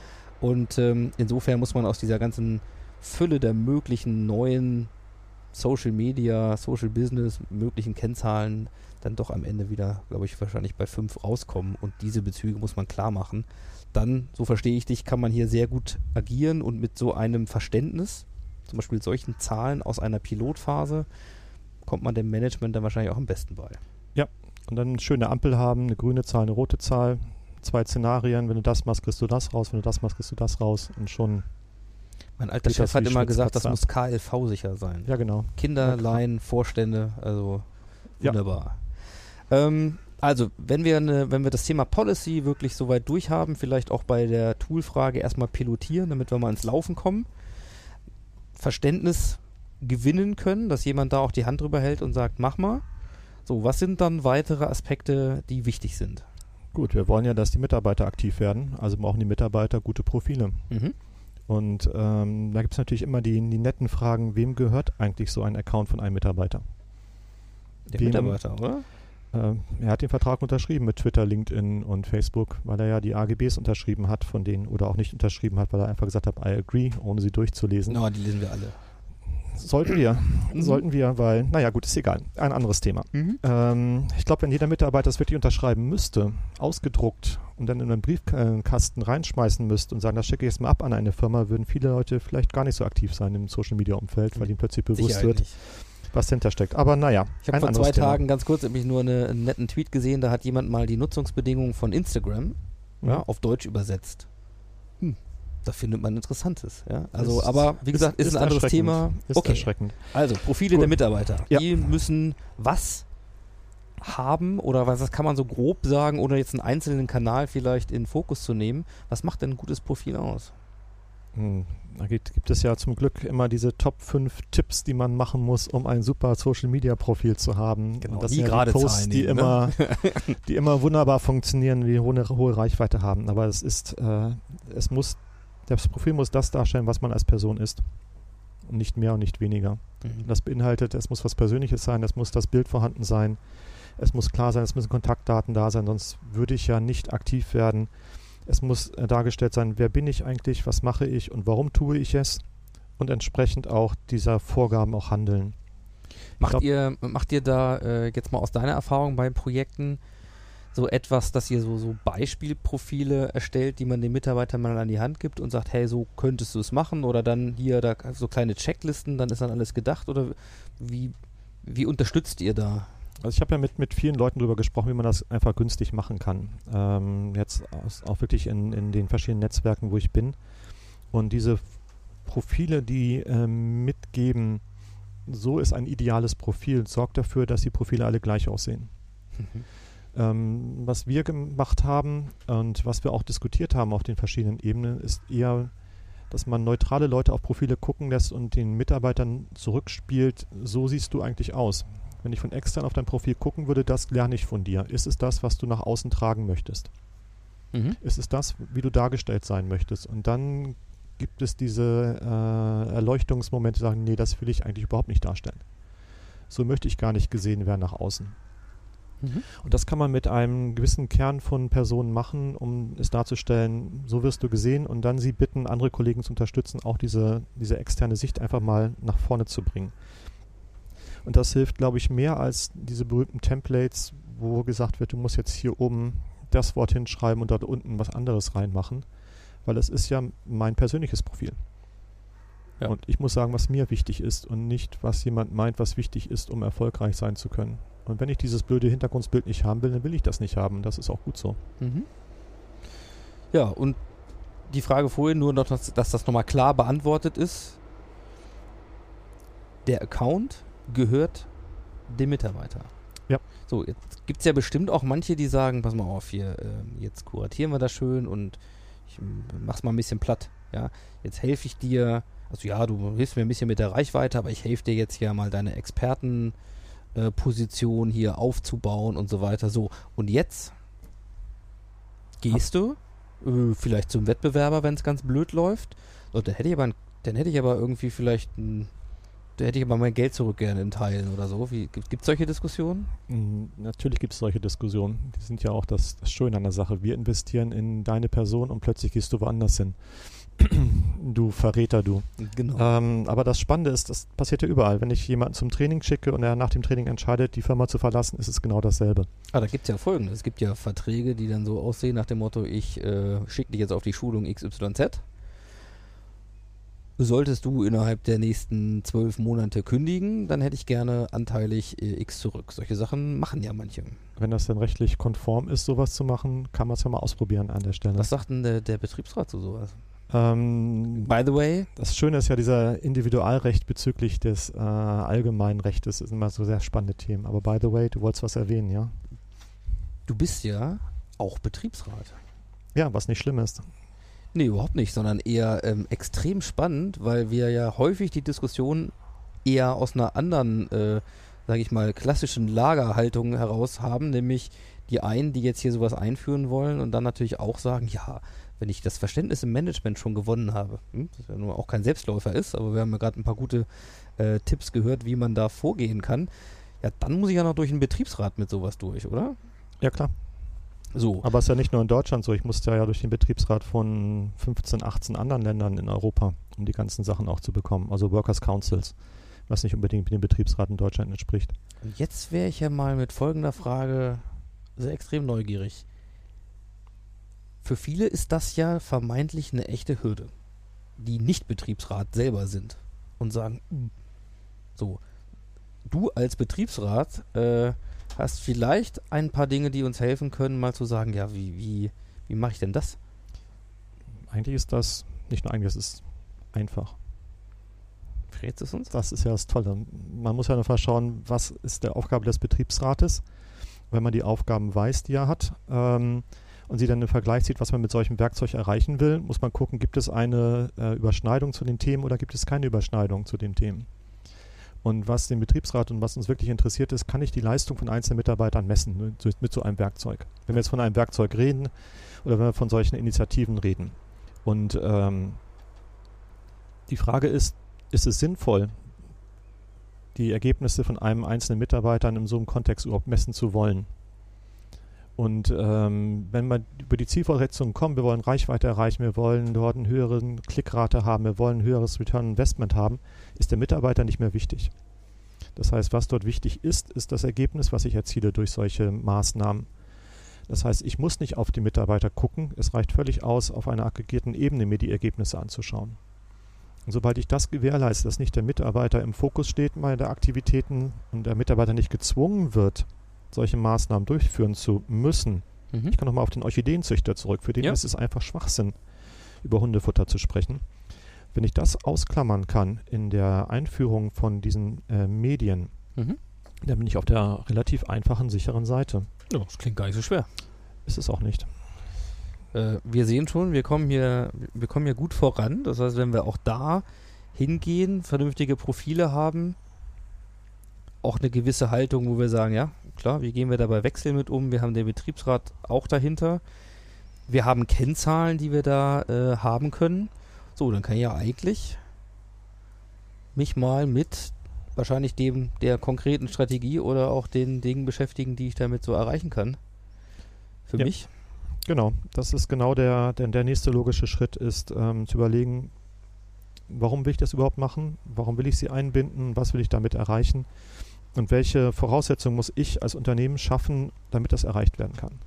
Und ähm, insofern muss man aus dieser ganzen Fülle der möglichen neuen Social Media, Social Business, möglichen Kennzahlen dann doch am Ende wieder, glaube ich, wahrscheinlich bei fünf rauskommen. Und diese Bezüge muss man klar machen. Dann, so verstehe ich dich, kann man hier sehr gut agieren und mit so einem Verständnis, zum Beispiel solchen Zahlen aus einer Pilotphase, kommt man dem Management dann wahrscheinlich auch am besten bei. Und dann eine schöne Ampel haben, eine grüne Zahl, eine rote Zahl, zwei Szenarien, wenn du das machst, kriegst du das raus, wenn du das machst, kriegst du das raus und schon, Mein alter Chef hat immer gesagt, das muss KLV-sicher sein. ja genau. Kinder, Ja, Vorstände, also Ja. Ähm, also, wenn wir, eine, wenn wir das Thema Policy wirklich soweit durchhaben, vielleicht auch bei der Toolfrage erstmal pilotieren, damit wir mal ins Laufen kommen, Verständnis gewinnen können, dass jemand da auch die Hand drüber hält und sagt, mach mal. So, was sind dann weitere Aspekte, die wichtig sind? Gut, wir wollen ja, dass die Mitarbeiter aktiv werden, also brauchen die Mitarbeiter gute Profile. Mhm. Und ähm, da gibt es natürlich immer die, die netten Fragen, wem gehört eigentlich so ein Account von einem Mitarbeiter? Der Wem- Mitarbeiter, oder? Äh, er hat den Vertrag unterschrieben mit Twitter, LinkedIn und Facebook, weil er ja die AGBs unterschrieben hat von denen oder auch nicht unterschrieben hat, weil er einfach gesagt hat, I agree, ohne sie durchzulesen. Na, die lesen wir alle. Sollten wir, Mhm. sollten wir, weil, naja gut, ist egal. Ein anderes Thema. Mhm. Ähm, ich glaube, wenn jeder Mitarbeiter das wirklich unterschreiben müsste, ausgedruckt und dann in einen Briefkasten reinschmeißen müsste und sagen, das schicke ich jetzt mal ab an eine Firma, würden viele Leute vielleicht gar nicht so aktiv sein im Social Media Umfeld, weil ihnen plötzlich bewusst Sicherheit wird, nicht. Was dahinter steckt. Aber naja, Ich habe vor zwei Thema. Tagen ganz kurz nämlich nur eine, einen netten Tweet gesehen, da hat jemand mal die Nutzungsbedingungen von Instagram ja, Mhm. auf Deutsch übersetzt. Hm. Da findet man Interessantes. Ja? Also, Ist- aber wie gesagt, ist, ein anderes. Thema. Ist okay, erschreckend. also Profile Gut. der Mitarbeiter. Ja. Die müssen was haben oder was das kann man so grob sagen, ohne jetzt einen einzelnen Kanal vielleicht in Fokus zu nehmen. Was macht denn ein gutes Profil aus? Hm, Da gibt, gibt es ja zum Glück immer diese Top 5 Tipps, die man machen muss, um ein super Social Media Profil zu haben. Genau, Und das nie sind ja die Posts, Zahlen die nehmen, immer, ne? die immer wunderbar funktionieren, die hohe, hohe Reichweite haben. Aber es ist, äh, es muss, das Profil muss das darstellen, was man als Person ist. Und nicht mehr und nicht weniger. Mhm. Das beinhaltet, es muss was Persönliches sein, es muss das Bild vorhanden sein, es muss klar sein, es müssen Kontaktdaten da sein, sonst würde ich ja nicht aktiv werden. Es muss äh, dargestellt sein, wer bin ich eigentlich, was mache ich und warum tue ich es und entsprechend auch dieser Vorgaben auch handeln. Macht glaub- ihr, macht ihr da äh, jetzt mal aus deiner Erfahrung bei Projekten so etwas, dass ihr so, so Beispielprofile erstellt, die man den Mitarbeitern mal an die Hand gibt und sagt, hey, so könntest du es machen oder dann hier da so kleine Checklisten, dann ist dann alles gedacht oder wie, wie unterstützt ihr da? Also ich habe ja mit, mit vielen Leuten darüber gesprochen, wie man das einfach günstig machen kann. Ähm, jetzt auch wirklich in, in den verschiedenen Netzwerken, wo ich bin. Und diese Profile, die ähm, mitgeben, so ist ein ideales Profil, sorgt dafür, dass die Profile alle gleich aussehen. Mhm. Ähm, was wir gemacht haben und was wir auch diskutiert haben auf den verschiedenen Ebenen, ist eher, dass man neutrale Leute auf Profile gucken lässt und den Mitarbeitern zurückspielt, so siehst du eigentlich aus. Wenn ich von extern auf dein Profil gucken würde, das lerne ich von dir. Ist es das, was du nach außen tragen möchtest? Mhm. Ist es das, wie du dargestellt sein möchtest? Und dann gibt es diese äh, Erleuchtungsmomente, die sagen, nee, das will ich eigentlich überhaupt nicht darstellen. So möchte ich gar nicht gesehen werden nach außen. Mhm. Und das kann man mit einem gewissen Kern von Personen machen, um es darzustellen, so wirst du gesehen und dann sie bitten, andere Kollegen zu unterstützen, auch diese, diese externe Sicht einfach mal nach vorne zu bringen. Und das hilft, glaube ich, mehr als diese berühmten Templates, wo gesagt wird, du musst jetzt hier oben das Wort hinschreiben und dort unten was anderes reinmachen, weil es ist ja mein persönliches Profil. Ja. Und ich muss sagen, was mir wichtig ist und nicht, was jemand meint, was wichtig ist, um erfolgreich sein zu können. Und wenn ich dieses blöde Hintergrundbild nicht haben will, dann will ich das nicht haben. Das ist auch gut so. Mhm. Ja, und die Frage vorhin nur noch, dass, dass das nochmal klar beantwortet ist. Der Account gehört dem Mitarbeiter. Ja. So, jetzt gibt es ja bestimmt auch manche, die sagen, pass mal auf, hier, ähm, jetzt kuratieren wir das schön und ich mach's mal ein bisschen platt. Ja, jetzt helfe ich dir, also ja, du hilfst mir ein bisschen mit der Reichweite, aber ich helfe dir jetzt ja mal deine Experten äh, hier aufzubauen und so weiter. So, und jetzt gehst du äh, vielleicht zum Wettbewerber, wenn es ganz blöd läuft. Und dann hätte ich aber, dann hätte ich aber irgendwie vielleicht, ein, da hätte ich aber mein Geld zurück gerne in Teilen oder so. Wie, gibt es solche Diskussionen? Mm, Natürlich gibt es solche Diskussionen. Die sind ja auch das, das Schöne an der Sache. Wir investieren in deine Person und plötzlich gehst du woanders hin. du Verräter, du. Genau. Ähm, aber das Spannende ist, das passiert ja überall. Wenn ich jemanden zum Training schicke und er nach dem Training entscheidet, die Firma zu verlassen, ist es genau dasselbe. Ah, da gibt es ja folgendes. Es gibt ja Verträge, die dann so aussehen nach dem Motto, ich äh, schicke dich jetzt auf die Schulung XYZ. Solltest du innerhalb der nächsten zwölf Monate kündigen, dann hätte ich gerne anteilig äh, X zurück. Solche Sachen machen ja manche. Wenn das denn rechtlich konform ist, sowas zu machen, kann man es ja mal ausprobieren an der Stelle. Was sagt denn der, der Betriebsrat zu sowas? Ähm, By the way, das Schöne ist ja dieser Individualrecht bezüglich des äh, allgemeinen Rechtes. Sind immer so sehr spannende Themen. Aber by the way, du wolltest was erwähnen, ja? du bist ja auch Betriebsrat. Ja, was nicht schlimm ist. Nee, überhaupt nicht, sondern eher ähm, extrem spannend, weil wir ja häufig die Diskussion eher aus einer anderen, äh, sage ich mal, klassischen Lagerhaltung heraus haben, nämlich die einen, die jetzt hier sowas einführen wollen und dann natürlich auch sagen, ja, wenn ich das Verständnis im Management schon gewonnen habe, hm, das ja nur auch kein Selbstläufer ist, aber wir haben ja gerade ein paar gute äh, Tipps gehört, wie man da vorgehen kann, ja, dann muss ich ja noch durch einen Betriebsrat mit sowas durch, oder? Ja, klar. So. Aber es ist ja nicht nur in Deutschland so. Ich musste ja durch den Betriebsrat von 15, 18 anderen Ländern in Europa, um die ganzen Sachen auch zu bekommen. Also Workers' Councils, was nicht unbedingt dem Betriebsrat in Deutschland entspricht. Und jetzt wäre ich ja mal mit folgender Frage sehr extrem neugierig. Für viele ist das ja vermeintlich eine echte Hürde, die nicht Betriebsrat selber sind und sagen, "Hm, so, du als Betriebsrat äh, hast vielleicht ein paar Dinge, die uns helfen können, mal zu sagen, ja, wie, wie, wie mache ich denn das? Eigentlich ist das, nicht nur eigentlich, es ist einfach. Verrätst es uns? Das ist ja das Tolle. Man muss ja einfach schauen, was ist der Aufgabe des Betriebsrates, wenn man die Aufgaben weiß, die er hat, ähm, und sie dann im Vergleich sieht, was man mit solchem Werkzeug erreichen will, muss man gucken, gibt es eine äh, Überschneidung zu den Themen oder gibt es keine Überschneidung zu den Themen. Und was den Betriebsrat und was uns wirklich interessiert ist, kann ich die Leistung von einzelnen Mitarbeitern messen ne, mit, so einem Werkzeug. Wenn wir jetzt von einem Werkzeug reden oder wenn wir von solchen Initiativen reden. Und ähm, die Frage ist, ist es sinnvoll, die Ergebnisse von einem einzelnen Mitarbeiter in so einem Kontext überhaupt messen zu wollen? Und ähm, wenn wir über die Zielvorsetzung kommen, wir wollen Reichweite erreichen, wir wollen dort eine höhere Klickrate haben, wir wollen ein höheres Return Investment haben, ist der Mitarbeiter nicht mehr wichtig. Das heißt, was dort wichtig ist, ist das Ergebnis, was ich erziele durch solche Maßnahmen. Das heißt, ich muss nicht auf die Mitarbeiter gucken, es reicht völlig aus, auf einer aggregierten Ebene mir die Ergebnisse anzuschauen. Und sobald ich das gewährleiste, dass nicht der Mitarbeiter im Fokus steht meiner Aktivitäten und der Mitarbeiter nicht gezwungen wird, solche Maßnahmen durchführen zu müssen. Mhm. Ich kann nochmal auf den Orchideenzüchter zurück. Für den Ja. ist es einfach Schwachsinn, über Hundefutter zu sprechen. Wenn ich das ausklammern kann in der Einführung von diesen äh, Medien, Mhm. dann bin ich auf der relativ einfachen, sicheren Seite. Ja, das klingt gar nicht so schwer. Ist es auch nicht. Äh, wir sehen schon, wir kommen hier, wir kommen hier gut voran. Das heißt, wenn wir auch da hingehen, vernünftige Profile haben, auch eine gewisse Haltung, wo wir sagen, ja, klar, wie gehen wir dabei Wechsel mit um? Wir haben den Betriebsrat auch dahinter. Wir haben Kennzahlen, die wir da äh, haben können. So, dann kann ich ja eigentlich mich mal mit wahrscheinlich dem der konkreten Strategie oder auch den Dingen beschäftigen, die ich damit so erreichen kann. Für Ja. mich. Genau, das ist genau der, der, der nächste logische Schritt, ist ähm, zu überlegen, warum will ich das überhaupt machen? Warum will ich sie einbinden? Was will ich damit erreichen? Und welche Voraussetzungen muss ich als Unternehmen schaffen, damit das erreicht werden kann?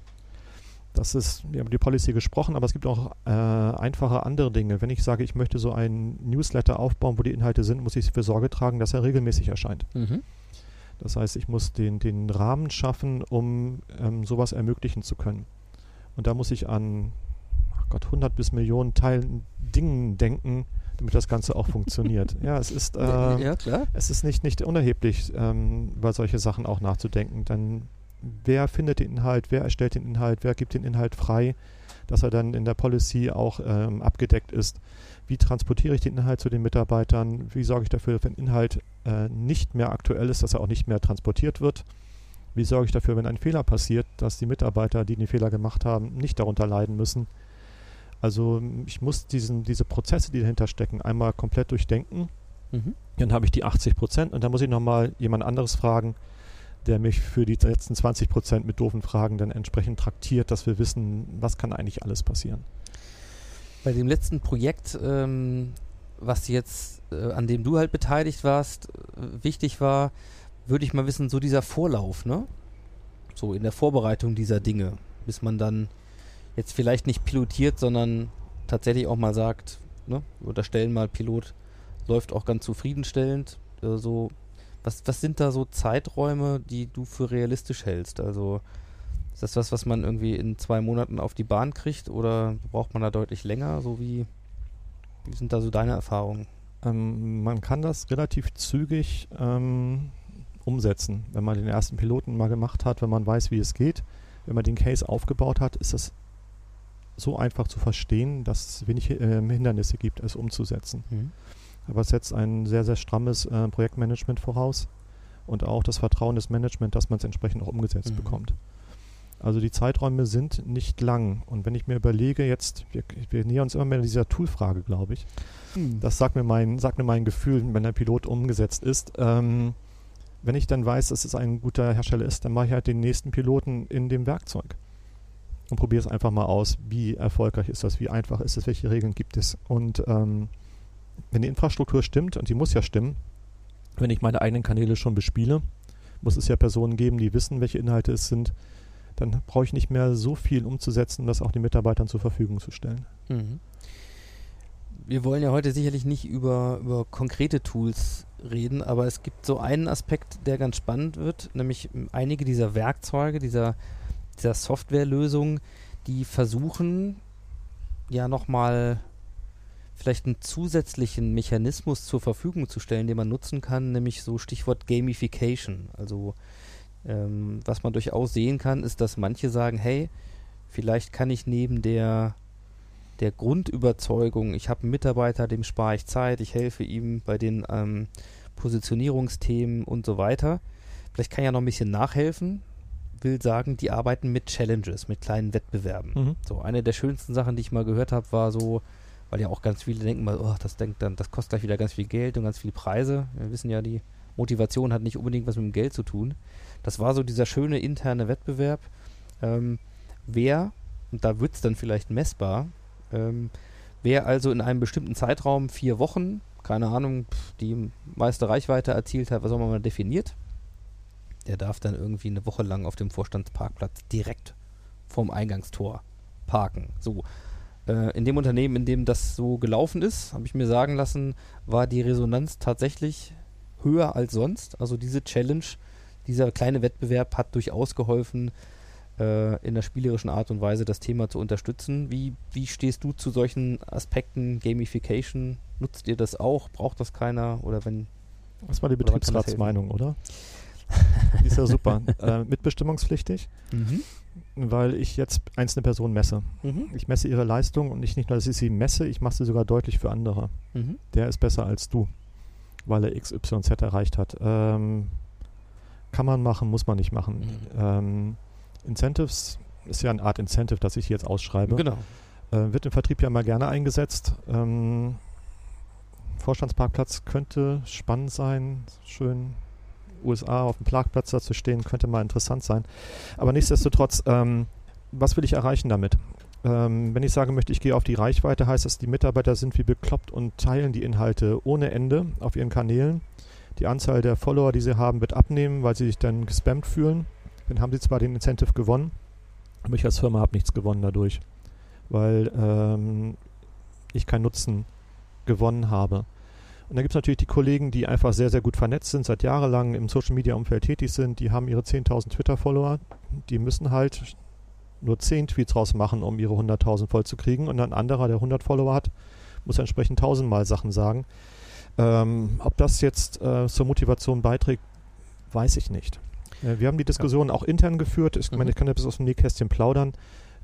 Das ist, wir haben über die Policy gesprochen, aber es gibt auch äh, einfache andere Dinge. Wenn ich sage, ich möchte so einen Newsletter aufbauen, wo die Inhalte sind, muss ich dafür Sorge tragen, dass er regelmäßig erscheint. Mhm. Das heißt, ich muss den, den Rahmen schaffen, um ähm, sowas ermöglichen zu können. Und da muss ich an ach Gott, 100 bis Millionen Teilen Dingen denken, damit das Ganze auch funktioniert. ja, es ist, äh, ja, klar. es ist nicht, nicht unerheblich, ähm, über solche Sachen auch nachzudenken. Denn wer findet den Inhalt, wer erstellt den Inhalt, wer gibt den Inhalt frei, dass er dann in der Policy auch ähm, abgedeckt ist. Wie transportiere ich den Inhalt zu den Mitarbeitern? Wie sorge ich dafür, wenn Inhalt äh, nicht mehr aktuell ist, dass er auch nicht mehr transportiert wird? Wie sorge ich dafür, wenn ein Fehler passiert, dass die Mitarbeiter, die den Fehler gemacht haben, nicht darunter leiden müssen? Also ich muss diesen, diese Prozesse, die dahinter stecken, einmal komplett durchdenken. Mhm. Dann habe ich die 80 Prozent und dann muss ich nochmal jemand anderes fragen, der mich für die letzten 20 Prozent mit doofen Fragen dann entsprechend traktiert, dass wir wissen, was kann eigentlich alles passieren. Bei dem letzten Projekt, ähm, was jetzt, äh, an dem du halt beteiligt warst, äh, wichtig war, würde ich mal wissen, so dieser Vorlauf, ne? So in der Vorbereitung dieser Dinge, bis man dann jetzt vielleicht nicht pilotiert, sondern tatsächlich auch mal sagt, ne? Unterstellen mal, Pilot läuft auch ganz zufriedenstellend. Äh, so, was, was sind da so Zeiträume, die du für realistisch hältst? Also ist das was, was man irgendwie in zwei Monaten auf die Bahn kriegt oder braucht man da deutlich länger? So wie, wie sind da so deine Erfahrungen? Ähm, man kann das relativ zügig ähm, umsetzen, wenn man den ersten Piloten mal gemacht hat, wenn man weiß, wie es geht. Wenn man den Case aufgebaut hat, ist das so einfach zu verstehen, dass es wenig äh, Hindernisse gibt, es umzusetzen. Aber es setzt ein sehr, sehr strammes äh, Projektmanagement voraus und auch das Vertrauen des Management, dass man es entsprechend auch umgesetzt Mhm. bekommt. Also die Zeiträume sind nicht lang. Und wenn ich mir überlege, jetzt, wir, wir nähern uns immer mehr dieser Tool-Frage, glaube ich. Das sagt mir mein, sagt mir mein Gefühl, wenn der Pilot umgesetzt ist. Ähm, wenn ich dann weiß, dass es ein guter Hersteller ist, dann mache ich halt den nächsten Piloten in dem Werkzeug. Und probiere es einfach mal aus, wie erfolgreich ist das, wie einfach ist es, welche Regeln gibt es. Und ähm, wenn die Infrastruktur stimmt, und die muss ja stimmen, wenn ich meine eigenen Kanäle schon bespiele, muss es ja Personen geben, die wissen, welche Inhalte es sind, dann brauche ich nicht mehr so viel umzusetzen, um das auch den Mitarbeitern zur Verfügung zu stellen. Mhm. Wir wollen ja heute sicherlich nicht über, über konkrete Tools reden, aber es gibt so einen Aspekt, der ganz spannend wird, nämlich einige dieser Werkzeuge, dieser, dieser Softwarelösungen, die versuchen ja nochmal vielleicht einen zusätzlichen Mechanismus zur Verfügung zu stellen, den man nutzen kann, nämlich so Stichwort Gamification. Also ähm, was man durchaus sehen kann, ist, dass manche sagen, hey, vielleicht kann ich neben der der Grundüberzeugung, ich habe einen Mitarbeiter, dem spare ich Zeit, ich helfe ihm bei den ähm, Positionierungsthemen und so weiter. Vielleicht kann ich ja noch ein bisschen nachhelfen. Will sagen, die arbeiten mit Challenges, mit kleinen Wettbewerben. Mhm. So, eine der schönsten Sachen, die ich mal gehört habe, war so, weil ja auch ganz viele denken mal, oh, das denkt dann, das kostet gleich wieder ganz viel Geld und ganz viele Preise. Wir wissen ja, die Motivation hat nicht unbedingt was mit dem Geld zu tun. Das war so dieser schöne interne Wettbewerb. Ähm, wer, und da wird es dann vielleicht messbar, ähm, wer also in einem bestimmten Zeitraum, vier Wochen, keine Ahnung, die meiste Reichweite erzielt hat, was auch immer man definiert, der darf dann irgendwie eine Woche lang auf dem Vorstandsparkplatz direkt vorm Eingangstor parken. So. Äh, in dem Unternehmen, in dem das so gelaufen ist, habe ich mir sagen lassen, war die Resonanz tatsächlich höher als sonst. Also diese Challenge, dieser kleine Wettbewerb hat durchaus geholfen, äh, in der spielerischen Art und Weise das Thema zu unterstützen. Wie, wie stehst du zu solchen Aspekten Gamification? Nutzt ihr das auch? Braucht das keiner? Oder wenn. Das war die Betriebsratsmeinung, oder? Die ist ja super. äh, mitbestimmungspflichtig, Mhm. weil ich jetzt einzelne Personen messe. Mhm. Ich messe ihre Leistung und ich nicht nur, dass ich sie messe, ich mache sie sogar deutlich für andere. Mhm. Der ist besser als du, weil er XYZ erreicht hat. Ähm, kann man machen, muss man nicht machen. Mhm. Ähm, Incentives ist ja eine Art Incentive, das ich jetzt ausschreibe. Genau. Äh, wird im Vertrieb ja mal gerne eingesetzt. Ähm, Vorstandsparkplatz könnte spannend sein. Schön USA auf dem Parkplatz da zu stehen, könnte mal interessant sein. Aber nichtsdestotrotz, ähm, was will ich erreichen damit? Ähm, wenn ich sagen möchte, ich gehe auf die Reichweite, heißt das, die Mitarbeiter sind wie bekloppt und teilen die Inhalte ohne Ende auf ihren Kanälen. Die Anzahl der Follower, die sie haben, wird abnehmen, weil sie sich dann gespammt fühlen. Dann haben sie zwar den Incentive gewonnen, aber ich als Firma habe nichts gewonnen dadurch, weil ähm, ich keinen Nutzen gewonnen habe. Und dann gibt es natürlich die Kollegen, die einfach sehr, sehr gut vernetzt sind, seit jahrelang im Social-Media-Umfeld tätig sind. Die haben ihre 10.000 Twitter-Follower. Die müssen halt nur 10 Tweets rausmachen, um ihre 100.000 voll zu kriegen. Und ein anderer, der 100 Follower hat, muss entsprechend tausendmal Sachen sagen. Ähm, ob das jetzt äh, zur Motivation beiträgt, weiß ich nicht. Äh, wir haben die Diskussion auch intern geführt. Ich, Mhm. meine, ich kann ja bis aus dem Nähkästchen plaudern.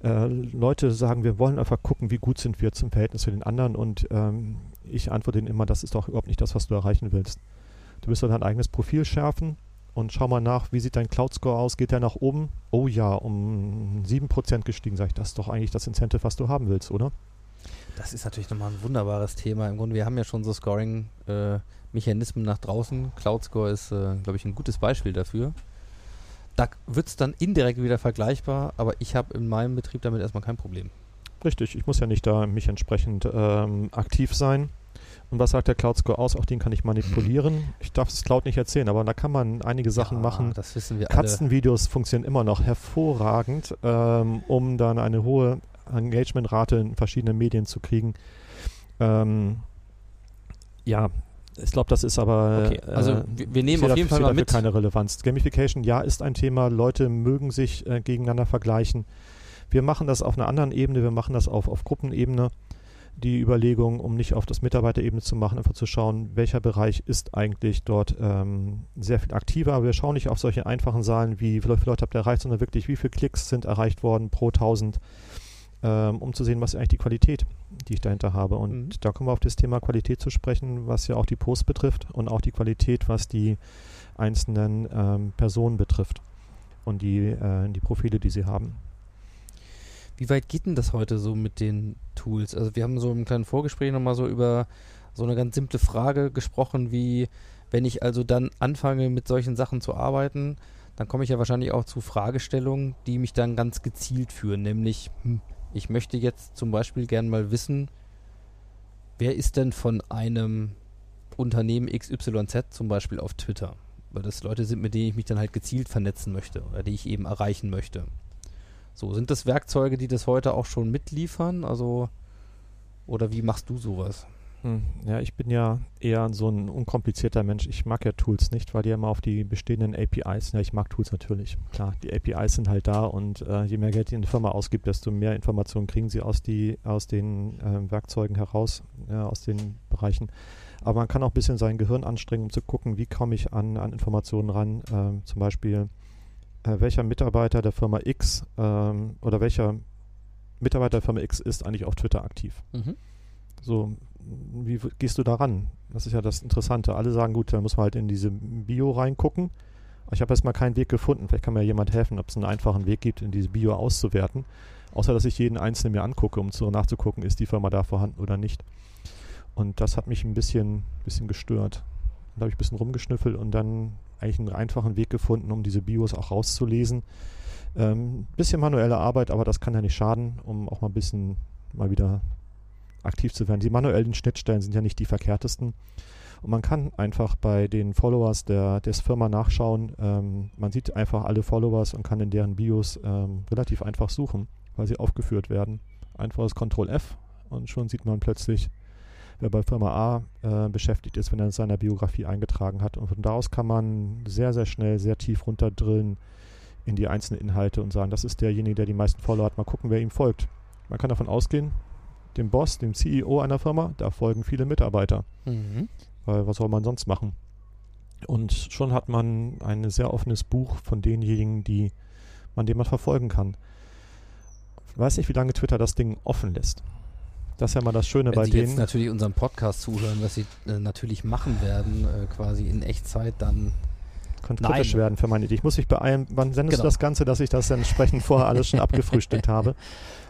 Äh, Leute sagen, wir wollen einfach gucken, wie gut sind wir zum Verhältnis zu den anderen. Und ähm, ich antworte ihnen immer, das ist doch überhaupt nicht das, was du erreichen willst. Du wirst dann dein eigenes Profil schärfen und schau mal nach, wie sieht dein Cloud-Score aus? Geht der nach oben? Oh ja, um 7% gestiegen. Sag ich, das ist doch eigentlich das Incentive, was du haben willst, oder? Das ist natürlich nochmal ein wunderbares Thema. Im Grunde, wir haben ja schon so Scoring-Mechanismen nach draußen. Cloud Score ist, äh, glaube ich, ein gutes Beispiel dafür. Da wird es dann indirekt wieder vergleichbar, aber ich habe in meinem Betrieb damit erstmal kein Problem. Richtig, ich muss ja nicht da mich entsprechend ähm, aktiv sein. Und was sagt der Cloud Score aus? Auch den kann ich manipulieren. Ich darf das Cloud nicht erzählen, aber da kann man einige Sachen Ja, machen. Das wissen wir alle. Katzenvideos funktionieren immer noch hervorragend, ähm, um dann eine hohe Engagementrate in verschiedenen Medien zu kriegen. Ähm, ja, ich glaube, das ist aber. Okay, also äh, wir, wir nehmen auf jeden Fall mal dafür mit. keine Relevanz. Gamification, ja, ist ein Thema. Leute mögen sich äh, gegeneinander vergleichen. Wir machen das auf einer anderen Ebene. Wir machen das auf, auf Gruppenebene. Die Überlegung, um nicht auf das Mitarbeiterebene zu machen, einfach zu schauen, welcher Bereich ist eigentlich dort ähm, sehr viel aktiver. Aber wir schauen nicht auf solche einfachen Zahlen wie, wie viele Leute habt ihr erreicht, sondern wirklich, wie viele Klicks sind erreicht worden pro 1000, ähm, um zu sehen, was ist eigentlich die Qualität, die ich dahinter habe. Und Mhm. da kommen wir auf das Thema Qualität zu sprechen, was ja auch die Posts betrifft und auch die Qualität, was die einzelnen ähm, Personen betrifft und die, äh, die Profile, die sie haben. Wie weit geht denn das heute so mit den Tools? Also wir haben so im kleinen Vorgespräch nochmal so über so eine ganz simple Frage gesprochen, wie wenn ich also dann anfange mit solchen Sachen zu arbeiten, dann komme ich ja wahrscheinlich auch zu Fragestellungen, die mich dann ganz gezielt führen, nämlich hm, ich möchte jetzt zum Beispiel gern mal wissen, wer ist denn von einem Unternehmen XYZ zum Beispiel auf Twitter? Weil das Leute sind, mit denen ich mich dann halt gezielt vernetzen möchte oder die ich eben erreichen möchte. So, sind das Werkzeuge, die das heute auch schon mitliefern? Also, oder wie machst du sowas? Hm, Ja, ich bin ja eher so ein unkomplizierter Mensch. Ich mag ja Tools nicht, weil die ja immer auf die bestehenden APIs, ja, ich mag Tools natürlich. Klar, die APIs sind halt da und äh, je mehr Geld die eine Firma ausgibt, desto mehr Informationen kriegen sie aus, die, aus den ähm, Werkzeugen heraus, ja, aus den Bereichen. Aber man kann auch ein bisschen sein Gehirn anstrengen, um zu gucken, wie komme ich an, an Informationen ran. Ähm, zum Beispiel, äh, welcher Mitarbeiter der Firma X ähm, oder welcher Mitarbeiter der Firma X ist eigentlich auf Twitter aktiv. Mhm. So, wie gehst du da ran? Das ist ja das Interessante. Alle sagen, gut, da muss man halt in diese Bio reingucken. Ich habe erstmal keinen Weg gefunden. Vielleicht kann mir jemand helfen, ob es einen einfachen Weg gibt, in diese Bio auszuwerten. Außer, dass ich jeden einzelnen mir angucke, um zu, nachzugucken, ist die Firma da vorhanden oder nicht. Und das hat mich ein bisschen, bisschen gestört. Da habe ich ein bisschen rumgeschnüffelt und dann eigentlich einen einfachen Weg gefunden, um diese Bios auch rauszulesen. Ähm, bisschen manuelle Arbeit, aber das kann ja nicht schaden, um auch mal ein bisschen mal wieder aktiv zu werden. Die manuellen Schnittstellen sind ja nicht die verkehrtesten. Und man kann einfach bei den Followers der des Firma nachschauen. Ähm, man sieht einfach alle Followers und kann in deren Bios ähm, relativ einfach suchen, weil sie aufgeführt werden. Einfaches Ctrl F und schon sieht man plötzlich, wer bei Firma A äh, beschäftigt ist, wenn er in seiner Biografie eingetragen hat. Und von da aus kann man sehr, sehr schnell, sehr tief runterdrillen in die einzelnen Inhalte und sagen, das ist derjenige, der die meisten Follower hat. Mal gucken, wer ihm folgt. Man kann davon ausgehen, dem Boss, dem CEO einer Firma, da folgen viele Mitarbeiter. Mhm. Weil was soll man sonst machen? Und schon hat man ein sehr offenes Buch von denjenigen, die man dem man verfolgen kann. Ich weiß nicht, wie lange Twitter das Ding offen lässt. Das ist ja mal das Schöne Wenn bei Sie denen. jetzt natürlich unseren Podcast zuhören, was Sie äh, natürlich machen werden, äh, quasi in Echtzeit, dann Könnte Nein. kritisch werden für meine Idee. Ich muss mich beeilen. Wann sendest Genau. du das Ganze, dass ich das dann entsprechend vorher alles schon abgefrühstückt habe?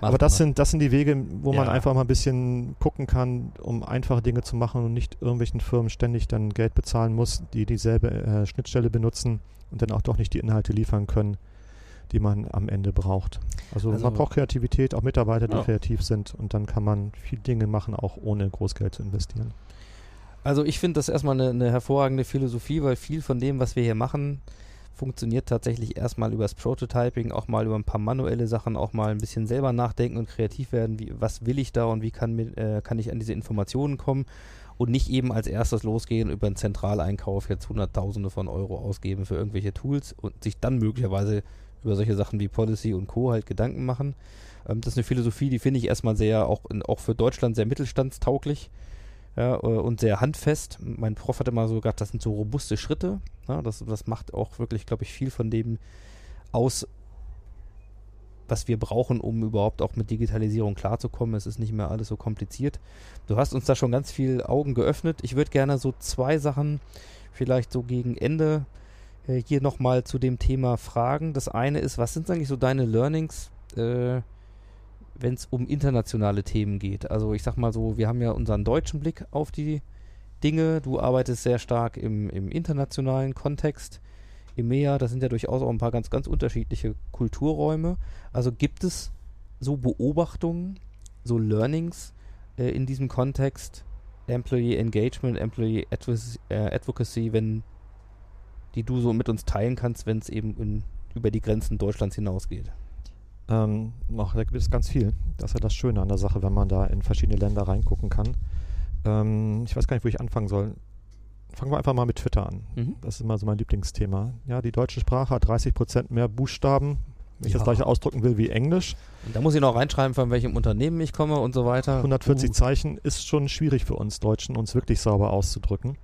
Aber das sind, das sind die Wege, wo man Ja. einfach mal ein bisschen gucken kann, um einfache Dinge zu machen und nicht irgendwelchen Firmen ständig dann Geld bezahlen muss, die dieselbe äh, Schnittstelle benutzen und dann auch doch nicht die Inhalte liefern können, die man am Ende braucht. Also, Also- man braucht Kreativität, auch Mitarbeiter, die Ja. kreativ sind und dann kann man viele Dinge machen, auch ohne Großgeld zu investieren. Also ich finde das erstmal eine, eine hervorragende Philosophie, weil viel von dem, was wir hier machen, funktioniert tatsächlich erstmal übers Prototyping, auch mal über ein paar manuelle Sachen, auch mal ein bisschen selber nachdenken und kreativ werden, wie, was will ich da und wie kann, mir, äh, kann ich an diese Informationen kommen und nicht eben als erstes losgehen über einen Zentraleinkauf jetzt Hunderttausende von Euro ausgeben für irgendwelche Tools und sich dann möglicherweise über solche Sachen wie Policy und Co. halt Gedanken machen. Ähm, das ist eine Philosophie, die finde ich erstmal sehr, auch, in, auch für Deutschland sehr mittelstandstauglich ja, äh, und sehr handfest. Mein Prof hat immer so gesagt, das sind so robuste Schritte. Ja, das, das macht auch wirklich, glaube ich, viel von dem aus, was wir brauchen, um überhaupt auch mit Digitalisierung klarzukommen. Es ist nicht mehr alles so kompliziert. Du hast uns da schon ganz viel Augen geöffnet. Ich würde gerne so zwei Sachen vielleicht so gegen Ende hier nochmal zu dem Thema fragen. Das eine ist, was sind eigentlich so deine Learnings, äh, wenn es um internationale Themen geht? Also ich sag mal so, wir haben ja unseren deutschen Blick auf die Dinge. Du arbeitest sehr stark im, im internationalen Kontext. EMEA, das sind ja durchaus auch ein paar ganz, ganz unterschiedliche Kulturräume. Also gibt es so Beobachtungen, so Learnings äh, in diesem Kontext, Employee Engagement, Employee äh, Advocacy, wenn die du so mit uns teilen kannst, wenn es eben in, über die Grenzen Deutschlands hinausgeht? Ähm, ach, da gibt es ganz viel. Das ist ja das Schöne an der Sache, wenn man da in verschiedene Länder reingucken kann. Ähm, ich weiß gar nicht, wo ich anfangen soll. Fangen wir einfach mal mit Twitter an. Mhm. Das ist immer so mein Lieblingsthema. Ja, die deutsche Sprache hat 30% mehr Buchstaben, wenn ich Ja. das gleiche ausdrücken will wie Englisch. Und da muss ich noch reinschreiben, von welchem Unternehmen ich komme und so weiter. 140 Uh, Zeichen ist schon schwierig für uns Deutschen, uns wirklich sauber auszudrücken.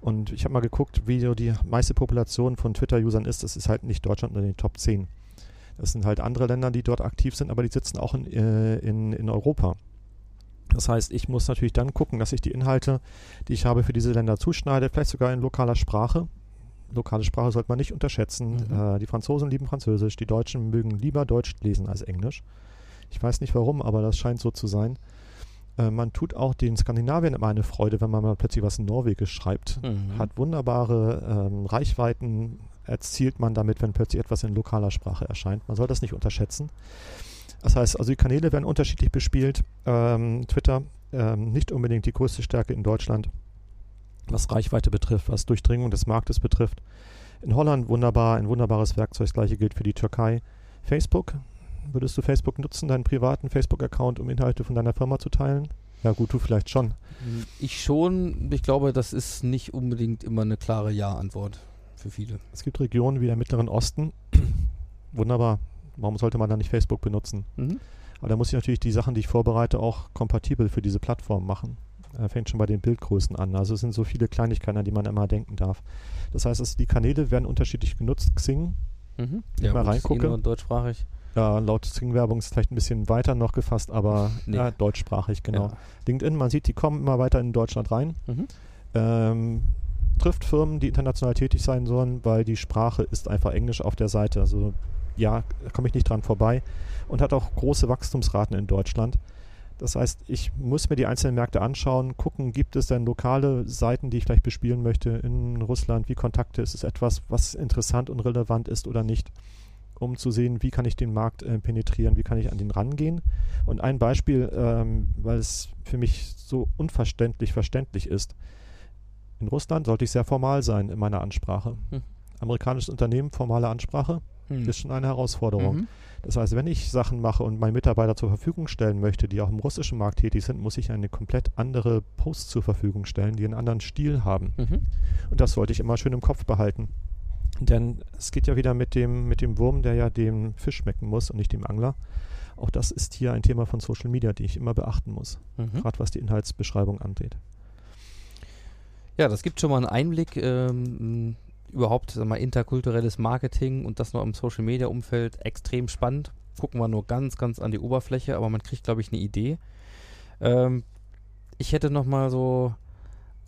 Und ich habe mal geguckt, wie so die meiste Population von Twitter-Usern ist. Das ist halt nicht Deutschland unter den Top 10. Das sind halt andere Länder, die dort aktiv sind, aber die sitzen auch in, äh, in, in Europa. Das heißt, ich muss natürlich dann gucken, dass ich die Inhalte, die ich habe, für diese Länder zuschneide, vielleicht sogar in lokaler Sprache. Lokale Sprache sollte man nicht unterschätzen. Mhm. Äh, die Franzosen lieben Französisch, die Deutschen mögen lieber Deutsch lesen als Englisch. Ich weiß nicht warum, aber das scheint so zu sein. Äh, man tut auch den Skandinaviern immer eine Freude, wenn man mal plötzlich was in Norwegisch schreibt. Mhm. Hat wunderbare ähm, Reichweiten, erzielt man damit, wenn plötzlich etwas in lokaler Sprache erscheint. Man soll das nicht unterschätzen. Das heißt, also die Kanäle werden unterschiedlich bespielt. Ähm, Twitter ähm, nicht unbedingt die größte Stärke in Deutschland, was Reichweite betrifft, was Durchdringung des Marktes betrifft. In Holland wunderbar, ein wunderbares Werkzeug. Das gleiche gilt für die Türkei. Facebook, würdest du Facebook nutzen, deinen privaten Facebook-Account, um Inhalte von deiner Firma zu teilen? Ja gut, du vielleicht schon. Ich schon. Ich glaube, das ist nicht unbedingt immer eine klare Ja-Antwort für viele. Es gibt Regionen wie der Mittleren Osten. Wunderbar. Warum sollte man da nicht Facebook benutzen? Mhm. Aber da muss ich natürlich die Sachen, die ich vorbereite, auch kompatibel für diese Plattform machen. Äh, fängt schon bei den Bildgrößen an. Also es sind so viele Kleinigkeiten, an die man immer denken darf. Das heißt, es, die Kanäle werden unterschiedlich genutzt. Xing, Mhm. ich mal gut, ist eh reingucke. nur deutschsprachig. Ja, laut Xing-Werbung ist vielleicht ein bisschen weiter noch gefasst, aber Nee. ja, deutschsprachig, genau. Ja. LinkedIn, man sieht, die kommen immer weiter in Deutschland rein. Mhm. ähm, trifft Firmen, die international tätig sein sollen, weil die Sprache ist einfach Englisch auf der Seite. Also ja, da komme ich nicht dran vorbei und hat auch große Wachstumsraten in Deutschland. Das heißt, ich muss mir die einzelnen Märkte anschauen, gucken, gibt es denn lokale Seiten, die ich vielleicht bespielen möchte in Russland, wie Kontakte, ist es etwas, was interessant und relevant ist oder nicht, um zu sehen, wie kann ich den Markt äh, penetrieren, wie kann ich an den rangehen. Und ein Beispiel, ähm, weil es für mich so unverständlich verständlich ist, in Russland sollte ich sehr formal sein in meiner Ansprache. Hm. Amerikanisches Unternehmen, formale Ansprache, Hm. ist schon eine Herausforderung. Mhm. Das heißt, wenn ich Sachen mache und meinen Mitarbeiter zur Verfügung stellen möchte, die auch im russischen Markt tätig sind, muss ich eine komplett andere Post zur Verfügung stellen, die einen anderen Stil haben. Mhm. Und das sollte ich immer schön im Kopf behalten. Denn es geht ja wieder mit dem, mit dem Wurm, der ja dem Fisch schmecken muss und nicht dem Angler. Auch das ist hier ein Thema von Social Media, die ich immer beachten muss, Mhm. gerade was die Inhaltsbeschreibung angeht. Ja, das gibt schon mal einen Einblick ähm, überhaupt, sag mal, interkulturelles Marketing und das noch im Social Media Umfeld extrem spannend. Gucken wir nur ganz, ganz an die Oberfläche, aber man kriegt, glaube ich, eine Idee. Ähm, ich hätte noch mal so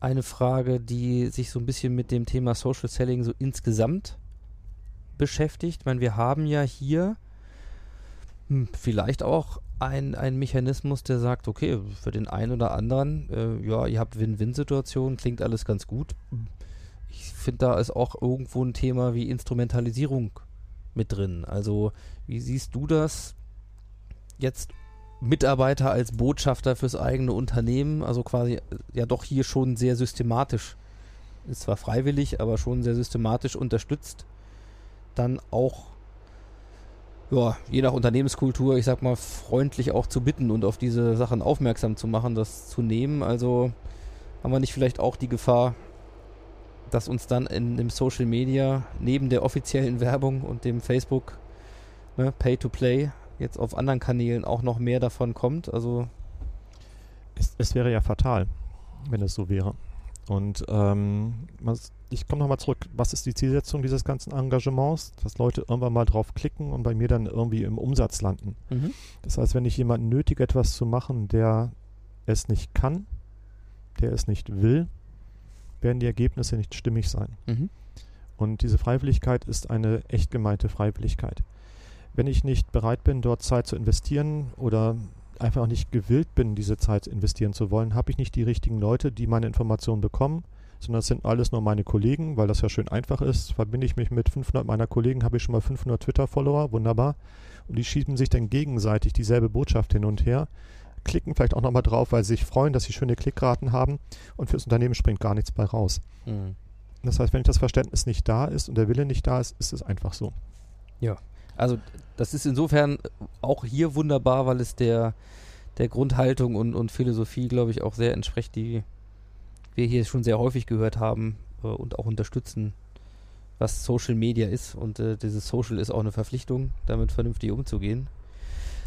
eine Frage, die sich so ein bisschen mit dem Thema Social Selling so insgesamt beschäftigt. Ich meine, wir haben ja hier hm, vielleicht auch ein, ein Mechanismus, der sagt, okay, für den einen oder anderen, äh, ja, ihr habt Win-Win-Situationen, klingt alles ganz gut. Ich finde, da ist auch irgendwo ein Thema wie Instrumentalisierung mit drin. Also, wie siehst du das jetzt Mitarbeiter als Botschafter fürs eigene Unternehmen, also quasi ja doch hier schon sehr systematisch, ist zwar freiwillig, aber schon sehr systematisch unterstützt, dann auch ja, je nach Unternehmenskultur, ich sag mal, freundlich auch zu bitten und auf diese Sachen aufmerksam zu machen, das zu nehmen. Also haben wir nicht vielleicht auch die Gefahr, dass uns dann in dem Social Media neben der offiziellen Werbung und dem Facebook ne, Pay to Play jetzt auf anderen Kanälen auch noch mehr davon kommt? Also Es, es wäre ja fatal, wenn es so wäre. Und ähm, was, ich komme nochmal zurück, was ist die Zielsetzung dieses ganzen Engagements? Dass Leute irgendwann mal drauf klicken und bei mir dann irgendwie im Umsatz landen. mhm. Das heißt, wenn ich jemanden nötige, etwas zu machen, der es nicht kann, der es nicht will, werden die Ergebnisse nicht stimmig sein. Mhm. Und diese Freiwilligkeit ist eine echt gemeinte Freiwilligkeit. Wenn ich nicht bereit bin, dort Zeit zu investieren oder einfach nicht gewillt bin, diese Zeit investieren zu wollen, habe ich nicht die richtigen Leute, die meine Informationen bekommen, sondern es sind alles nur meine Kollegen, weil das ja schön einfach ist. Verbinde ich mich mit 500 meiner Kollegen, habe ich schon mal 500 Twitter-Follower, wunderbar. Und die schieben sich dann gegenseitig dieselbe Botschaft hin und her, klicken vielleicht auch nochmal drauf, weil sie sich freuen, dass sie schöne Klickraten haben und fürs Unternehmen springt gar nichts bei raus. Mhm. Das heißt, wenn das Verständnis nicht da ist und der Wille nicht da ist, ist es einfach so. Also das ist insofern auch hier wunderbar, weil es der, der Grundhaltung und, und Philosophie, glaube ich, auch sehr entspricht, die wir hier schon sehr häufig gehört haben äh, und auch unterstützen, was Social Media ist. Und äh, dieses Social ist auch eine Verpflichtung, damit vernünftig umzugehen.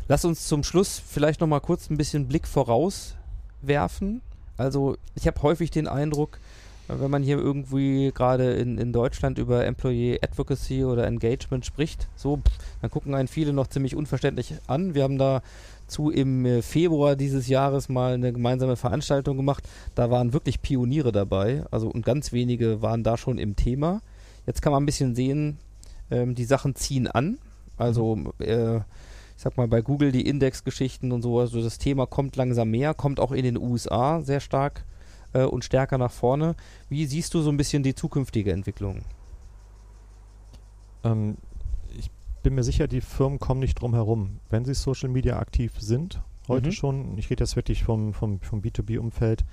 Lass uns zum Schluss vielleicht noch mal kurz ein bisschen Blick voraus werfen. Also ich habe häufig den Eindruck, wenn man hier irgendwie gerade in, in Deutschland über Employee Advocacy oder Engagement spricht, so, dann gucken einen viele noch ziemlich unverständlich an. Wir haben dazu im äh, Februar dieses Jahres mal eine gemeinsame Veranstaltung gemacht. Da waren wirklich Pioniere dabei, also und ganz wenige waren da schon im Thema. Jetzt kann man ein bisschen sehen, ähm, die Sachen ziehen an. Also äh, ich sag mal bei Google die Indexgeschichten und so, also das Thema kommt langsam mehr, kommt auch in den USA sehr stark äh, und stärker nach vorne. Wie siehst du so ein bisschen die zukünftige Entwicklung? Ähm, ich bin mir sicher, die Firmen kommen nicht drum herum. Wenn sie Social Media aktiv sind, heute Mhm. schon, ich rede jetzt wirklich vom, vom, vom B2B-Umfeld,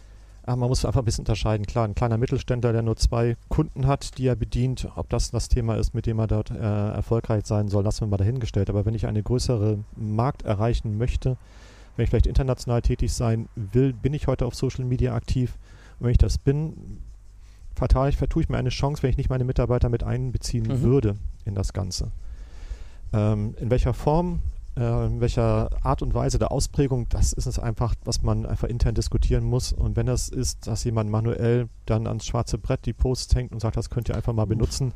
aber man muss einfach ein bisschen unterscheiden. Klar, ein kleiner Mittelständler, der nur zwei Kunden hat, die er bedient, ob das das Thema ist, mit dem er dort äh, erfolgreich sein soll, lassen wir mal dahingestellt. Aber wenn ich eine größere Markt erreichen möchte, wenn ich vielleicht international tätig sein will, bin ich heute auf Social Media aktiv. Und wenn ich das bin, fatal, ich vertue ich mir eine Chance, wenn ich nicht meine Mitarbeiter mit einbeziehen Mhm. würde in das Ganze. Ähm, in welcher Form, äh, in welcher Art und Weise der Ausprägung, das ist es einfach, was man einfach intern diskutieren muss. Und wenn das ist, dass jemand manuell dann ans schwarze Brett die Posts hängt und sagt, das könnt ihr einfach mal benutzen,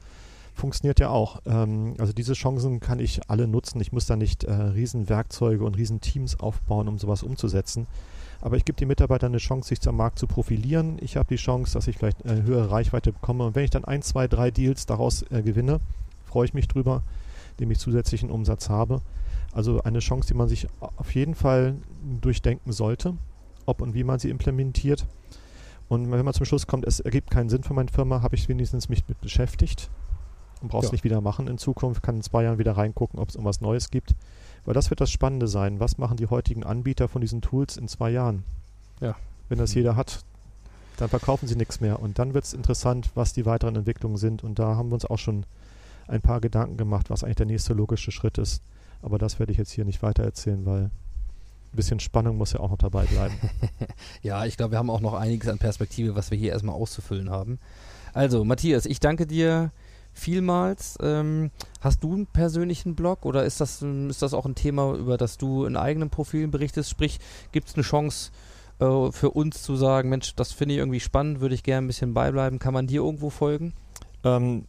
funktioniert ja auch. Ähm, also diese Chancen kann ich alle nutzen. Ich muss da nicht äh, Riesenwerkzeuge und Riesenteams aufbauen, um sowas umzusetzen. Aber ich gebe den Mitarbeitern eine Chance, sich am Markt zu profilieren. Ich habe die Chance, dass ich vielleicht eine höhere Reichweite bekomme. Und wenn ich dann ein, zwei, drei Deals daraus äh, gewinne, freue ich mich drüber, indem ich zusätzlichen Umsatz habe. Also eine Chance, die man sich auf jeden Fall durchdenken sollte, ob und wie man sie implementiert. Und wenn man zum Schluss kommt, es ergibt keinen Sinn für meine Firma, habe ich wenigstens mich mit beschäftigt und brauchst Ja. nicht wieder machen in Zukunft, kann in zwei Jahren wieder reingucken, ob es irgendwas Neues gibt. Weil das wird das Spannende sein. Was machen die heutigen Anbieter von diesen Tools in zwei Jahren? Ja. Wenn das jeder hat, dann verkaufen sie nichts mehr. Und dann wird es interessant, was die weiteren Entwicklungen sind. Und da haben wir uns auch schon ein paar Gedanken gemacht, was eigentlich der nächste logische Schritt ist. Aber das werde ich jetzt hier nicht weiter erzählen, weil ein bisschen Spannung muss ja auch noch dabei bleiben. Ja, ich glaube, wir haben auch noch einiges an Perspektive, was wir hier erstmal auszufüllen haben. Also, Matthias, ich danke dir vielmals. Ähm, hast du einen persönlichen Blog oder ist das, ist das auch ein Thema, über das du in eigenen Profilen berichtest? Sprich, gibt es eine Chance äh, für uns zu sagen, Mensch, das finde ich irgendwie spannend, würde ich gerne ein bisschen beibleiben. Kann man dir irgendwo folgen? Ähm,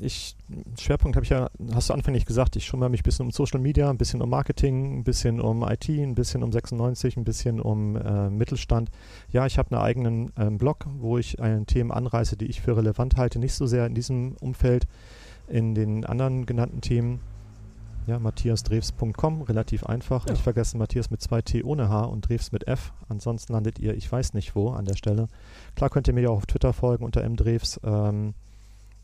ich, Schwerpunkt habe ich ja, hast du anfänglich gesagt, ich schummere mich ein bisschen um Social Media, ein bisschen um Marketing, ein bisschen um IT, ein bisschen um 96, ein bisschen um äh, Mittelstand. Ja, ich habe einen eigenen ähm, Blog, wo ich äh, Themen anreiße, die ich für relevant halte, nicht so sehr in diesem Umfeld, in den anderen genannten Themen. Ja, matthiasdrews.com, relativ einfach. Ja. Nicht vergessen, Matthias mit zwei T ohne H und Drews mit F. Ansonsten landet ihr, ich weiß nicht wo, an der Stelle. Klar könnt ihr mir ja auch auf Twitter folgen unter mdrews. Ähm,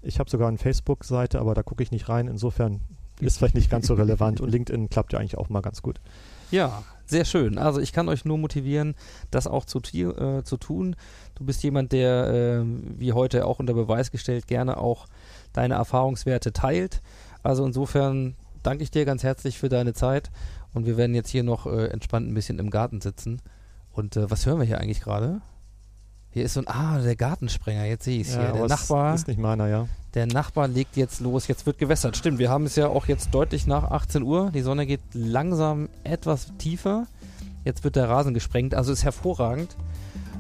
ich habe sogar eine Facebook-Seite, aber da gucke ich nicht rein. Insofern ist vielleicht nicht ganz so relevant. Und LinkedIn klappt ja eigentlich auch mal ganz gut. Ja, sehr schön. Also ich kann euch nur motivieren, das auch zu, äh, zu tun. Du bist jemand, der, äh, wie heute auch unter Beweis gestellt, gerne auch deine Erfahrungswerte teilt. Also insofern danke ich dir ganz herzlich für deine Zeit und wir werden jetzt hier noch äh, entspannt ein bisschen im Garten sitzen. Und äh, was hören wir hier eigentlich gerade? Hier ist so ein, ah, der Gartensprenger, jetzt sehe ich es hier. aber Der Nachbar, Ist nicht meiner, ja. der Nachbar legt jetzt los, jetzt wird gewässert. Stimmt, wir haben es ja auch jetzt deutlich nach 18 Uhr. Die Sonne geht langsam etwas tiefer. Jetzt wird der Rasen gesprengt, also ist hervorragend.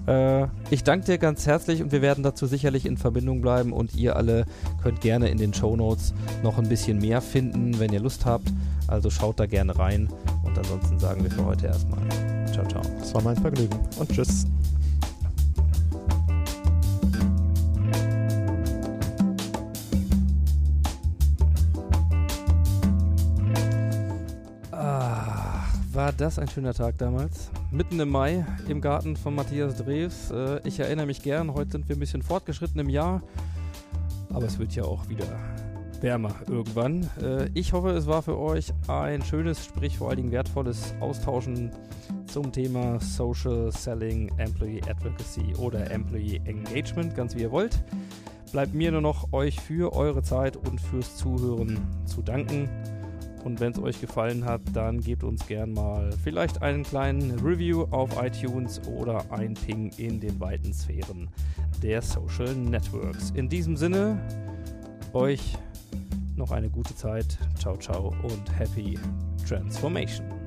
Äh, ich danke dir ganz herzlich und wir werden dazu sicherlich in Verbindung bleiben und ihr alle könnt gerne in den Show Notes noch ein bisschen mehr finden, wenn ihr Lust habt. Also schaut da gerne rein und ansonsten sagen wir für heute erstmal ciao, ciao. Das war mein Vergnügen. Und tschüss. War das ein schöner Tag damals. Mitten im Mai im Garten von Matthias Drews. Äh, ich erinnere mich gern, heute sind wir ein bisschen fortgeschritten im Jahr. Aber es wird ja auch wieder wärmer irgendwann. Äh, ich hoffe, es war für euch ein schönes, sprich vor allen Dingen wertvolles Austauschen zum Thema Social Selling, Employee Advocacy oder Employee Engagement, ganz wie ihr wollt. Bleibt mir nur noch, euch für eure Zeit und fürs Zuhören zu danken. Und wenn es euch gefallen hat, dann gebt uns gern mal vielleicht einen kleinen Review auf iTunes oder ein Ping in den weiten Sphären der Social Networks. In diesem Sinne, euch noch eine gute Zeit. Ciao, ciao und happy Transformation.